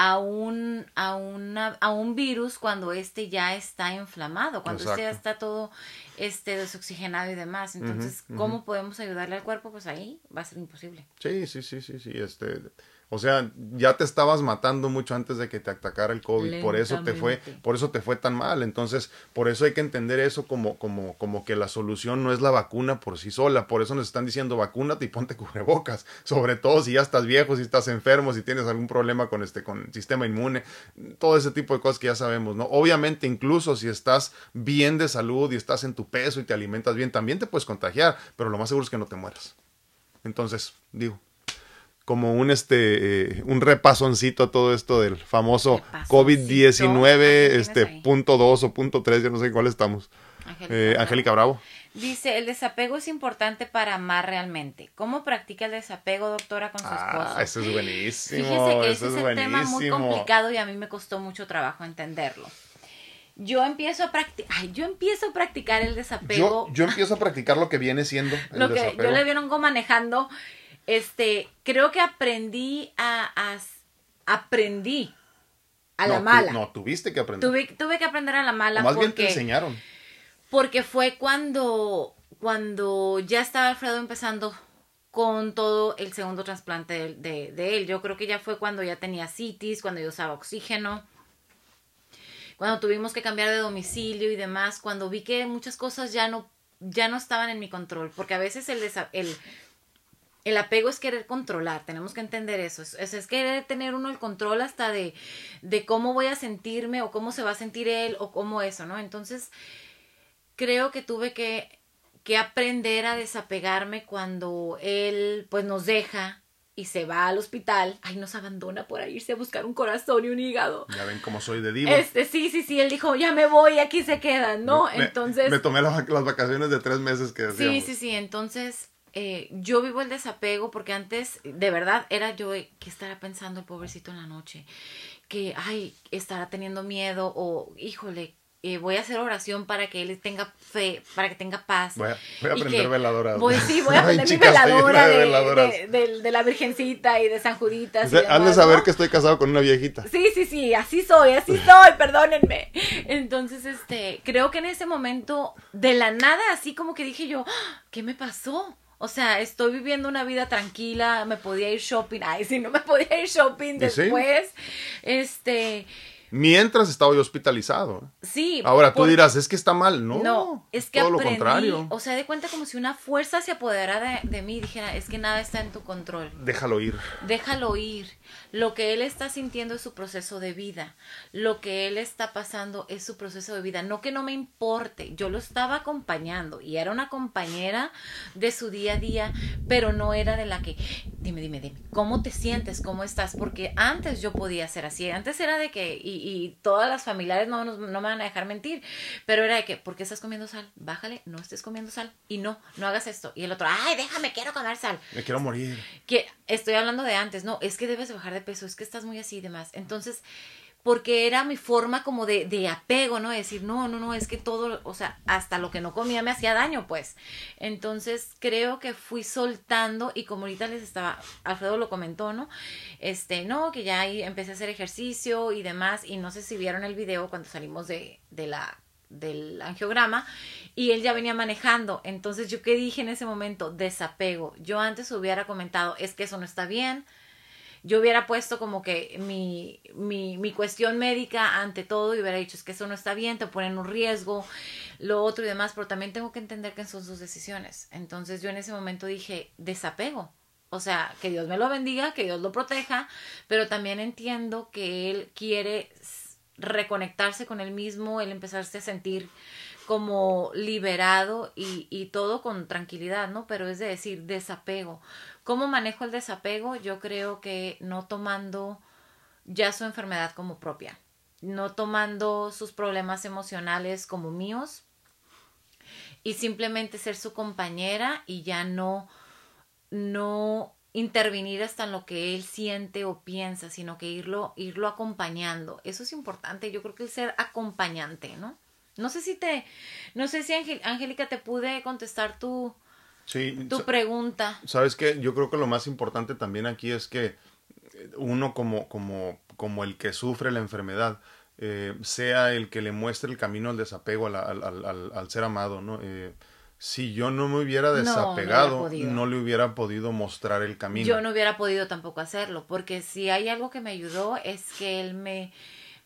a un, a, una, a un virus cuando este ya está inflamado, cuando este ya está todo este desoxigenado y demás. Entonces, ¿cómo podemos ayudarle al cuerpo? Pues ahí va a ser imposible. Sí, sí, sí, sí, sí. Este, o sea, ya te estabas matando mucho antes de que te atacara el COVID, por eso te fue, por eso te fue tan mal. Entonces, por eso hay que entender eso como, como, como que la solución no es la vacuna por sí sola. Por eso nos están diciendo vacúnate y ponte [laughs] cubrebocas. Sobre todo si ya estás viejo, si estás enfermo, si tienes algún problema con este, con el sistema inmune, todo ese tipo de cosas que ya sabemos, ¿no? Obviamente, incluso si estás bien de salud y estás en tu peso y te alimentas bien, también te puedes contagiar, pero lo más seguro es que no te mueras. Entonces, digo, como un este eh, un repasoncito a todo esto del famoso COVID-19 este punto 2 o punto 3, ya no sé cuál estamos. Eh, Angélica Bravo. Dice, el desapego es importante para amar realmente. ¿Cómo practica el desapego, doctora, con su ah, esposo? Ah, eso es buenísimo. Fíjese que ese es, un tema muy complicado y a mí me costó mucho trabajo entenderlo. Yo empiezo a practicar, yo empiezo a practicar el desapego. Yo, yo, empiezo a practicar lo que viene siendo el [laughs] lo que yo le vieron manejando este, creo que aprendí a, aprendí a la mala. no, tuviste que aprender. Tuve, tuve que aprender a la mala. más bien te enseñaron. Porque fue cuando, cuando ya estaba Alfredo empezando con todo el segundo trasplante de, de, él. Yo creo que ya fue cuando ya tenía citis, cuando yo usaba oxígeno, cuando tuvimos que cambiar de domicilio y demás, cuando vi que muchas cosas ya no, ya no estaban en mi control, porque a veces el, el el apego es querer controlar, tenemos que entender eso. Es, es, querer tener uno el control hasta de, de cómo voy a sentirme o cómo se va a sentir él o cómo eso, ¿no? Entonces, creo que tuve que, que aprender a desapegarme cuando él pues nos deja y se va al hospital, ay, nos abandona por irse a buscar un corazón y un hígado. Ya ven cómo soy de divo. Este, sí, sí, sí, él dijo, ya me voy, aquí se quedan, ¿no? entonces... Me tomé las, las, vacaciones de tres meses que decíamos. Sí, sí, sí, entonces eh, yo vivo el desapego porque antes, de verdad, era yo, ¿qué estará pensando el pobrecito en la noche? Que, ay, estará teniendo miedo o, híjole, eh, voy a hacer oración para que él tenga fe, para que tenga paz. Voy a, voy a aprender veladoras. Voy, sí, voy a [laughs] aprender mi veladora de, de, la Virgencita y de San Juditas. han de saber que estoy casado con una viejita. Sí, sí, sí, así soy, así [laughs] soy, perdónenme. Entonces, este, creo que en ese momento, de la nada, así como que dije yo, ¡Ah! ¿qué me pasó? O sea, estoy viviendo una vida tranquila, me podía ir shopping. Ay, si no me podía ir shopping después. Este, Mientras estaba yo hospitalizado. Sí. Ahora tú dirás, es que está mal. No, no es que todo lo contrario. O sea, de cuenta como si una fuerza se apoderara de, de, mí y dijera, es que nada está en tu control. Déjalo ir. Déjalo ir. Lo que él está sintiendo es su proceso de vida. Lo que él está pasando es su proceso de vida. No que no me importe. Yo lo estaba acompañando y era una compañera de su día a día, pero no era de la que, dime, dime, dime, ¿cómo te sientes? ¿Cómo estás? Porque antes yo podía ser así. Antes era de que, y, todas las familiares no, no, me van a dejar mentir, pero era de que, ¿por qué estás comiendo sal? Bájale, no estés comiendo sal. Y no, no hagas esto. Y el otro, ay, déjame, quiero comer sal. Me quiero morir. Que estoy hablando de antes, no, es que debes de peso, es que estás muy así y demás. Entonces, porque era mi forma como de, de apego, ¿no? De decir, no, no, no, es que todo, o sea, hasta lo que no comía me hacía daño, pues. Entonces, creo que fui soltando y como ahorita les estaba, Alfredo lo comentó, ¿no? Este, no, que ya ahí empecé a hacer ejercicio y demás, y no sé si vieron el video cuando salimos de, de la del angiograma y él ya venía manejando. Entonces, yo qué dije en ese momento, desapego. Yo antes hubiera comentado, es que eso no está bien, yo hubiera puesto como que mi, mi, mi, cuestión médica ante todo y hubiera dicho es que eso no está bien, te ponen un riesgo, lo otro y demás, pero también tengo que entender que son sus decisiones. Entonces yo en ese momento dije, desapego. O sea, que Dios me lo bendiga, que Dios lo proteja, pero también entiendo que Él quiere reconectarse con Él mismo, Él empezarse a sentir como liberado y, todo con tranquilidad, ¿no? Pero es de decir, desapego. ¿Cómo manejo el desapego? Yo creo que no tomando ya su enfermedad como propia, no tomando sus problemas emocionales como míos y simplemente ser su compañera y ya no no intervenir hasta en lo que él siente o piensa, sino que irlo irlo acompañando. Eso es importante, yo creo que el ser acompañante, ¿no? No sé si te no sé si Angélica te pude contestar tu Sí, tu pregunta. ¿Sabes qué? Yo creo que lo más importante también aquí es que uno como, como, como el que sufre la enfermedad eh, sea el que le muestre el camino al desapego al, al, al, al ser amado, ¿no? Eh, si yo no me hubiera desapegado, no, le hubiera podido mostrar el camino. Yo no hubiera podido tampoco hacerlo, porque si hay algo que me ayudó es que él me,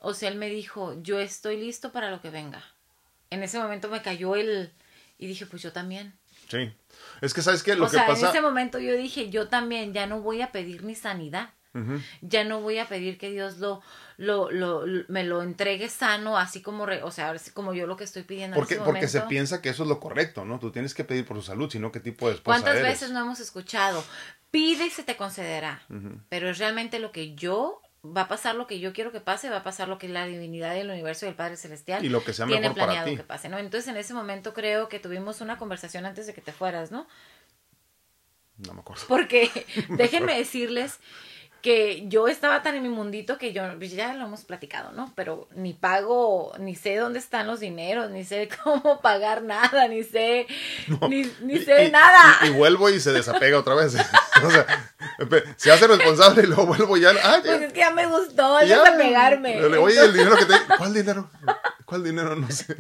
o sea, él me dijo, yo estoy listo para lo que venga. En ese momento me cayó el, y dije, pues yo también. Sí. Es que, ¿sabes qué? Lo o que sea, pasa... en ese momento yo dije, yo también, ya no voy a pedir mi sanidad. Ya no voy a pedir que Dios lo, lo, lo, me lo entregue sano, así como, re, o sea, como yo lo que estoy pidiendo. Porque, en ese porque se piensa que eso es lo correcto, ¿no? Tú tienes que pedir por su salud, sino qué tipo de esposa ¿Cuántas eres. veces no hemos escuchado? Pide y se te concederá. Pero es realmente lo que yo va a pasar lo que yo quiero que pase, va a pasar lo que la divinidad del universo y el Padre Celestial Y lo que sea tiene mejor para planeado ti. que pase, ¿no? Entonces en ese momento creo que tuvimos una conversación antes de que te fueras, ¿no? No me acuerdo. Porque [laughs] [laughs] déjenme decirles que yo estaba tan en mi mundito que yo, pues, ya lo hemos platicado, ¿no? Pero ni pago, ni sé dónde están los dineros, ni sé [laughs] cómo pagar nada, ni sé, ni, ni sé y- nada. Y, y vuelvo y se desapega otra vez. o sea, se hace responsable y luego vuelvo ya. Ah, ya- Pues es que ya me gustó ya. desapegarme. Le- Oye, el dinero que te. ¿Cuál dinero? ¿Cuál dinero? No sé.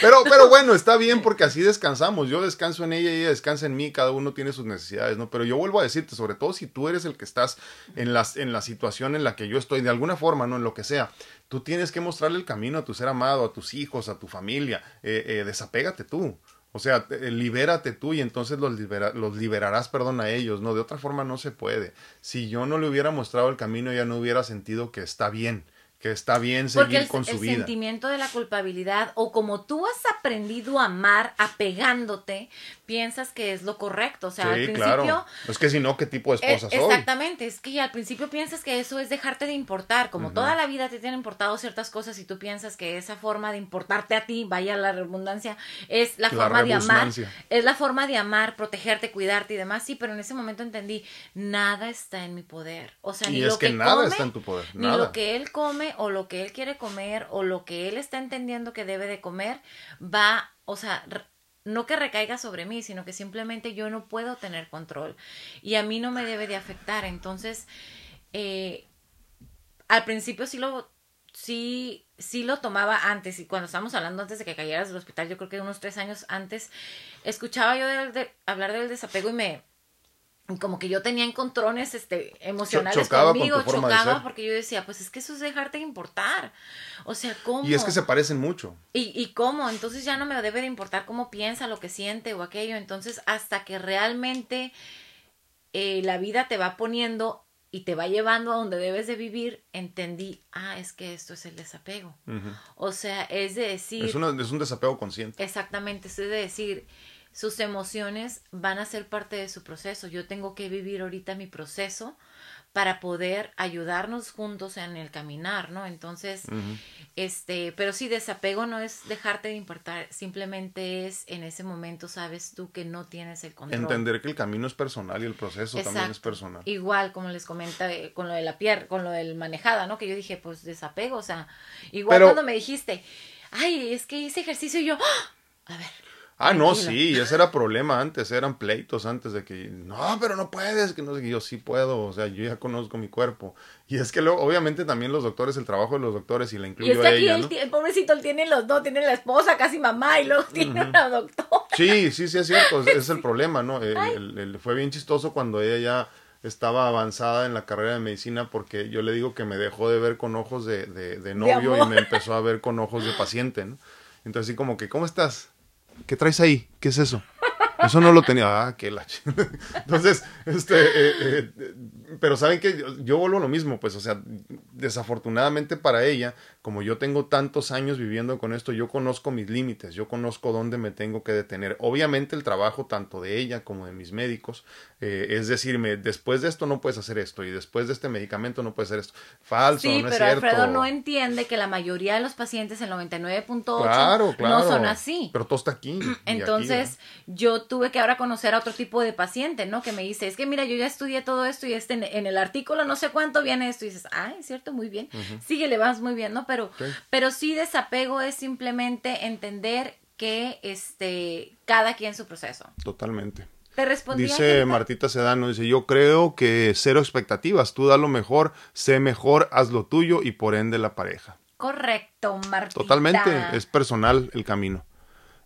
Pero, pero bueno, está bien porque así descansamos. Yo descanso en ella y ella descansa en mí. Cada uno tiene sus necesidades, ¿no? Pero yo vuelvo a decirte, sobre todo si tú eres el que estás en, las, en la situación en la que yo estoy, de alguna forma, ¿no? En lo que sea. Tú tienes que mostrarle el camino a tu ser amado, a tus hijos, a tu familia. Eh, eh, desapégate tú. O sea, eh, libérate tú y entonces los, libera- los liberarás, perdón, a ellos, ¿no? De otra forma no se puede. Si yo no le hubiera mostrado el camino, ella no hubiera sentido que está bien, que está bien seguir Porque el, con su el vida. sentimiento de la culpabilidad o como tú has aprendido a amar apegándote, piensas que es lo correcto. O sea, al sí, principio... claro. Es que si no, ¿qué tipo de Eh, esposa soy? exactamente, es que al principio piensas que eso es dejarte de importar, como toda la vida te tienen importado ciertas cosas y tú piensas que esa forma de importarte a ti, vaya la redundancia, es la, La forma de amar, es la forma de amar, protegerte, cuidarte y demás, sí, pero en ese momento entendí, nada está en mi poder, o sea, Y ni es lo que que, nada come, está en tu poder, ni nada. lo que él come o lo que él quiere comer o lo que él está entendiendo que debe de comer va, o sea, no que recaiga sobre mí, sino que simplemente yo no puedo tener control y a mí no me debe de afectar. Entonces, eh, al principio sí lo, sí, sí lo tomaba antes y cuando estábamos hablando antes de que cayeras del hospital, yo creo que unos tres años antes, escuchaba yo del- de, hablar del desapego y me como que yo tenía encontrones este emocionales chocaba con conmigo, chocaba porque yo decía, pues es que eso es dejarte de importar. O sea, ¿cómo? Y es que se parecen mucho. ¿Y, ¿Y cómo? Entonces ya no me debe de importar cómo piensa, lo que siente o aquello. Entonces, hasta que realmente eh, la vida te va poniendo y te va llevando a donde debes de vivir, entendí, ah, es que esto es el desapego. O sea, es de decir, Es, una- es un desapego consciente. exactamente, es de decir, sus emociones van a ser parte de su proceso. Yo tengo que vivir ahorita mi proceso para poder ayudarnos juntos en el caminar, ¿no? Entonces, este, pero sí, desapego no es dejarte de importar, simplemente es en ese momento sabes tú que no tienes el control. Entender que el camino es personal y el proceso también es personal. Igual, como les comenta eh, con lo de la pierna, con lo del manejada, ¿no? Que yo dije, pues desapego, o sea, igual Pero- cuando me dijiste, ay, es que hice ejercicio y yo, ¡ah! a ver. Ah, no, sí, ese era problema antes, eran pleitos antes de que, no, pero no puedes, que no sé, yo sí puedo, o sea, yo ya conozco mi cuerpo. Y es que luego, obviamente también los doctores, el trabajo de los doctores, y la Y incluyo es que a aquí ella, el, ¿no? el pobrecito él tiene los dos, tiene la esposa, casi mamá, y luego tiene una doctora. Sí, sí, sí, es cierto, es, es el [laughs] problema, ¿no? El- el- el- fue bien chistoso cuando ella ya estaba avanzada en la carrera de medicina porque yo le digo que me dejó de ver con ojos de, de, de novio y me empezó a ver con ojos de paciente, ¿no? Entonces así como que, ¿cómo estás? ¿Qué traes ahí? ¿Qué es eso? Eso no lo tenía. Ah, qué la [laughs] Entonces, este, eh, eh, pero saben que yo, yo vuelvo a lo mismo, pues, o sea, desafortunadamente para ella, como yo tengo tantos años viviendo con esto, yo conozco mis límites, yo conozco dónde me tengo que detener. Obviamente el trabajo tanto de ella como de mis médicos eh, es decirme, después de esto no puedes hacer esto y después de este medicamento no puedes hacer esto. Falso, Sí, no es pero cierto. Alfredo no entiende que la mayoría de los pacientes, el 99.8, Claro, claro. no son así. Pero todo está aquí, Entonces, yo tuve que ahora conocer a otro tipo de paciente, ¿no? Que me dice, es que mira, yo ya estudié todo esto y este en, en el artículo no sé cuánto viene esto. Y dices, ah, es cierto, muy bien. Sigue, le vas muy bien, ¿no? Pero, Sí. pero sí desapego es simplemente entender que este cada quien su proceso. Totalmente. Te respondí. Dice. Martita Sedano, dice, yo creo que cero expectativas, tú da lo mejor, sé mejor, haz lo tuyo y por ende la pareja. Correcto, Martita. Totalmente, es personal el camino.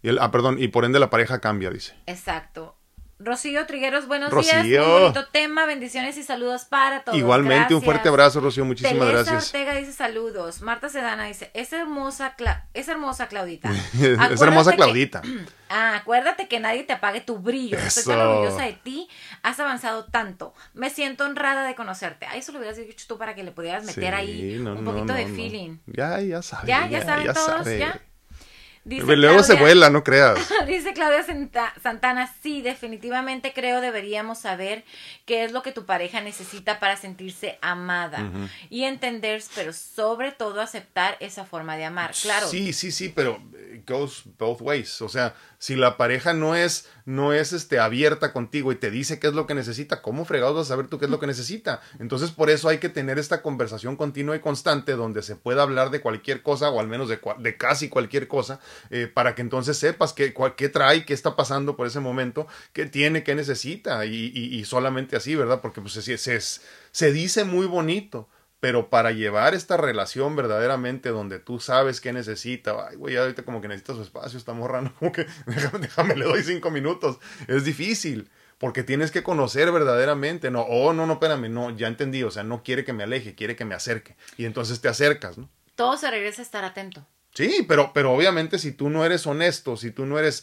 Y el, ah, perdón, y por ende la pareja cambia, dice. Exacto. Rocío Trigueros, buenos Rocío. días. Muy bonito tema. Bendiciones y saludos para todos. Igualmente, un fuerte abrazo, Rocío, muchísimas Teresa gracias. Ortega dice saludos. Marta Sedana dice, es hermosa, Cla- es hermosa Claudita. [laughs] es hermosa que- Claudita. [clears throat] Ah, acuérdate que nadie te apague tu brillo. Estoy tan Eso. orgullosa de ti. Has avanzado tanto. Me siento honrada de conocerte. A eso lo hubieras dicho tú para que le pudieras meter Sí, ahí no, un poquito no, de feeling. Ya, ya sabe. ¿Ya? ¿Ya saben todos? sabe. ¿Ya? Dice Pero Luego se Claudia- vuela, no creas. [laughs] Dice Claudia Santa- Santana, sí, definitivamente creo deberíamos saber qué es lo que tu pareja necesita para sentirse amada y entender, pero sobre todo aceptar esa forma de amar. Claro, Sí, sí, sí, pero it goes both ways. O sea, si la pareja no es, no es este, abierta contigo y te dice qué es lo que necesita, ¿cómo fregados vas a saber tú qué es lo que necesita? Entonces, por eso hay que tener esta conversación continua y constante donde se pueda hablar de cualquier cosa o al menos de, de casi cualquier cosa eh, para que entonces sepas qué, qué trae, qué está pasando por ese momento, qué tiene, qué necesita y, y- y solamente así, ¿verdad? Porque pues, se, se, se dice muy bonito. Pero para llevar esta relación verdaderamente donde tú sabes qué necesita, ay, güey, ahorita como que necesita su espacio, está morrando, [laughs] como que déjame, déjame, le doy cinco minutos. Es difícil, porque tienes que conocer verdaderamente, no, oh, no, no, espérame, no, ya entendí, o sea, no quiere que me aleje, quiere que me acerque. Y entonces te acercas, ¿no? todo se regresa a estar atento. Sí, pero, pero obviamente si tú no eres honesto, si tú no eres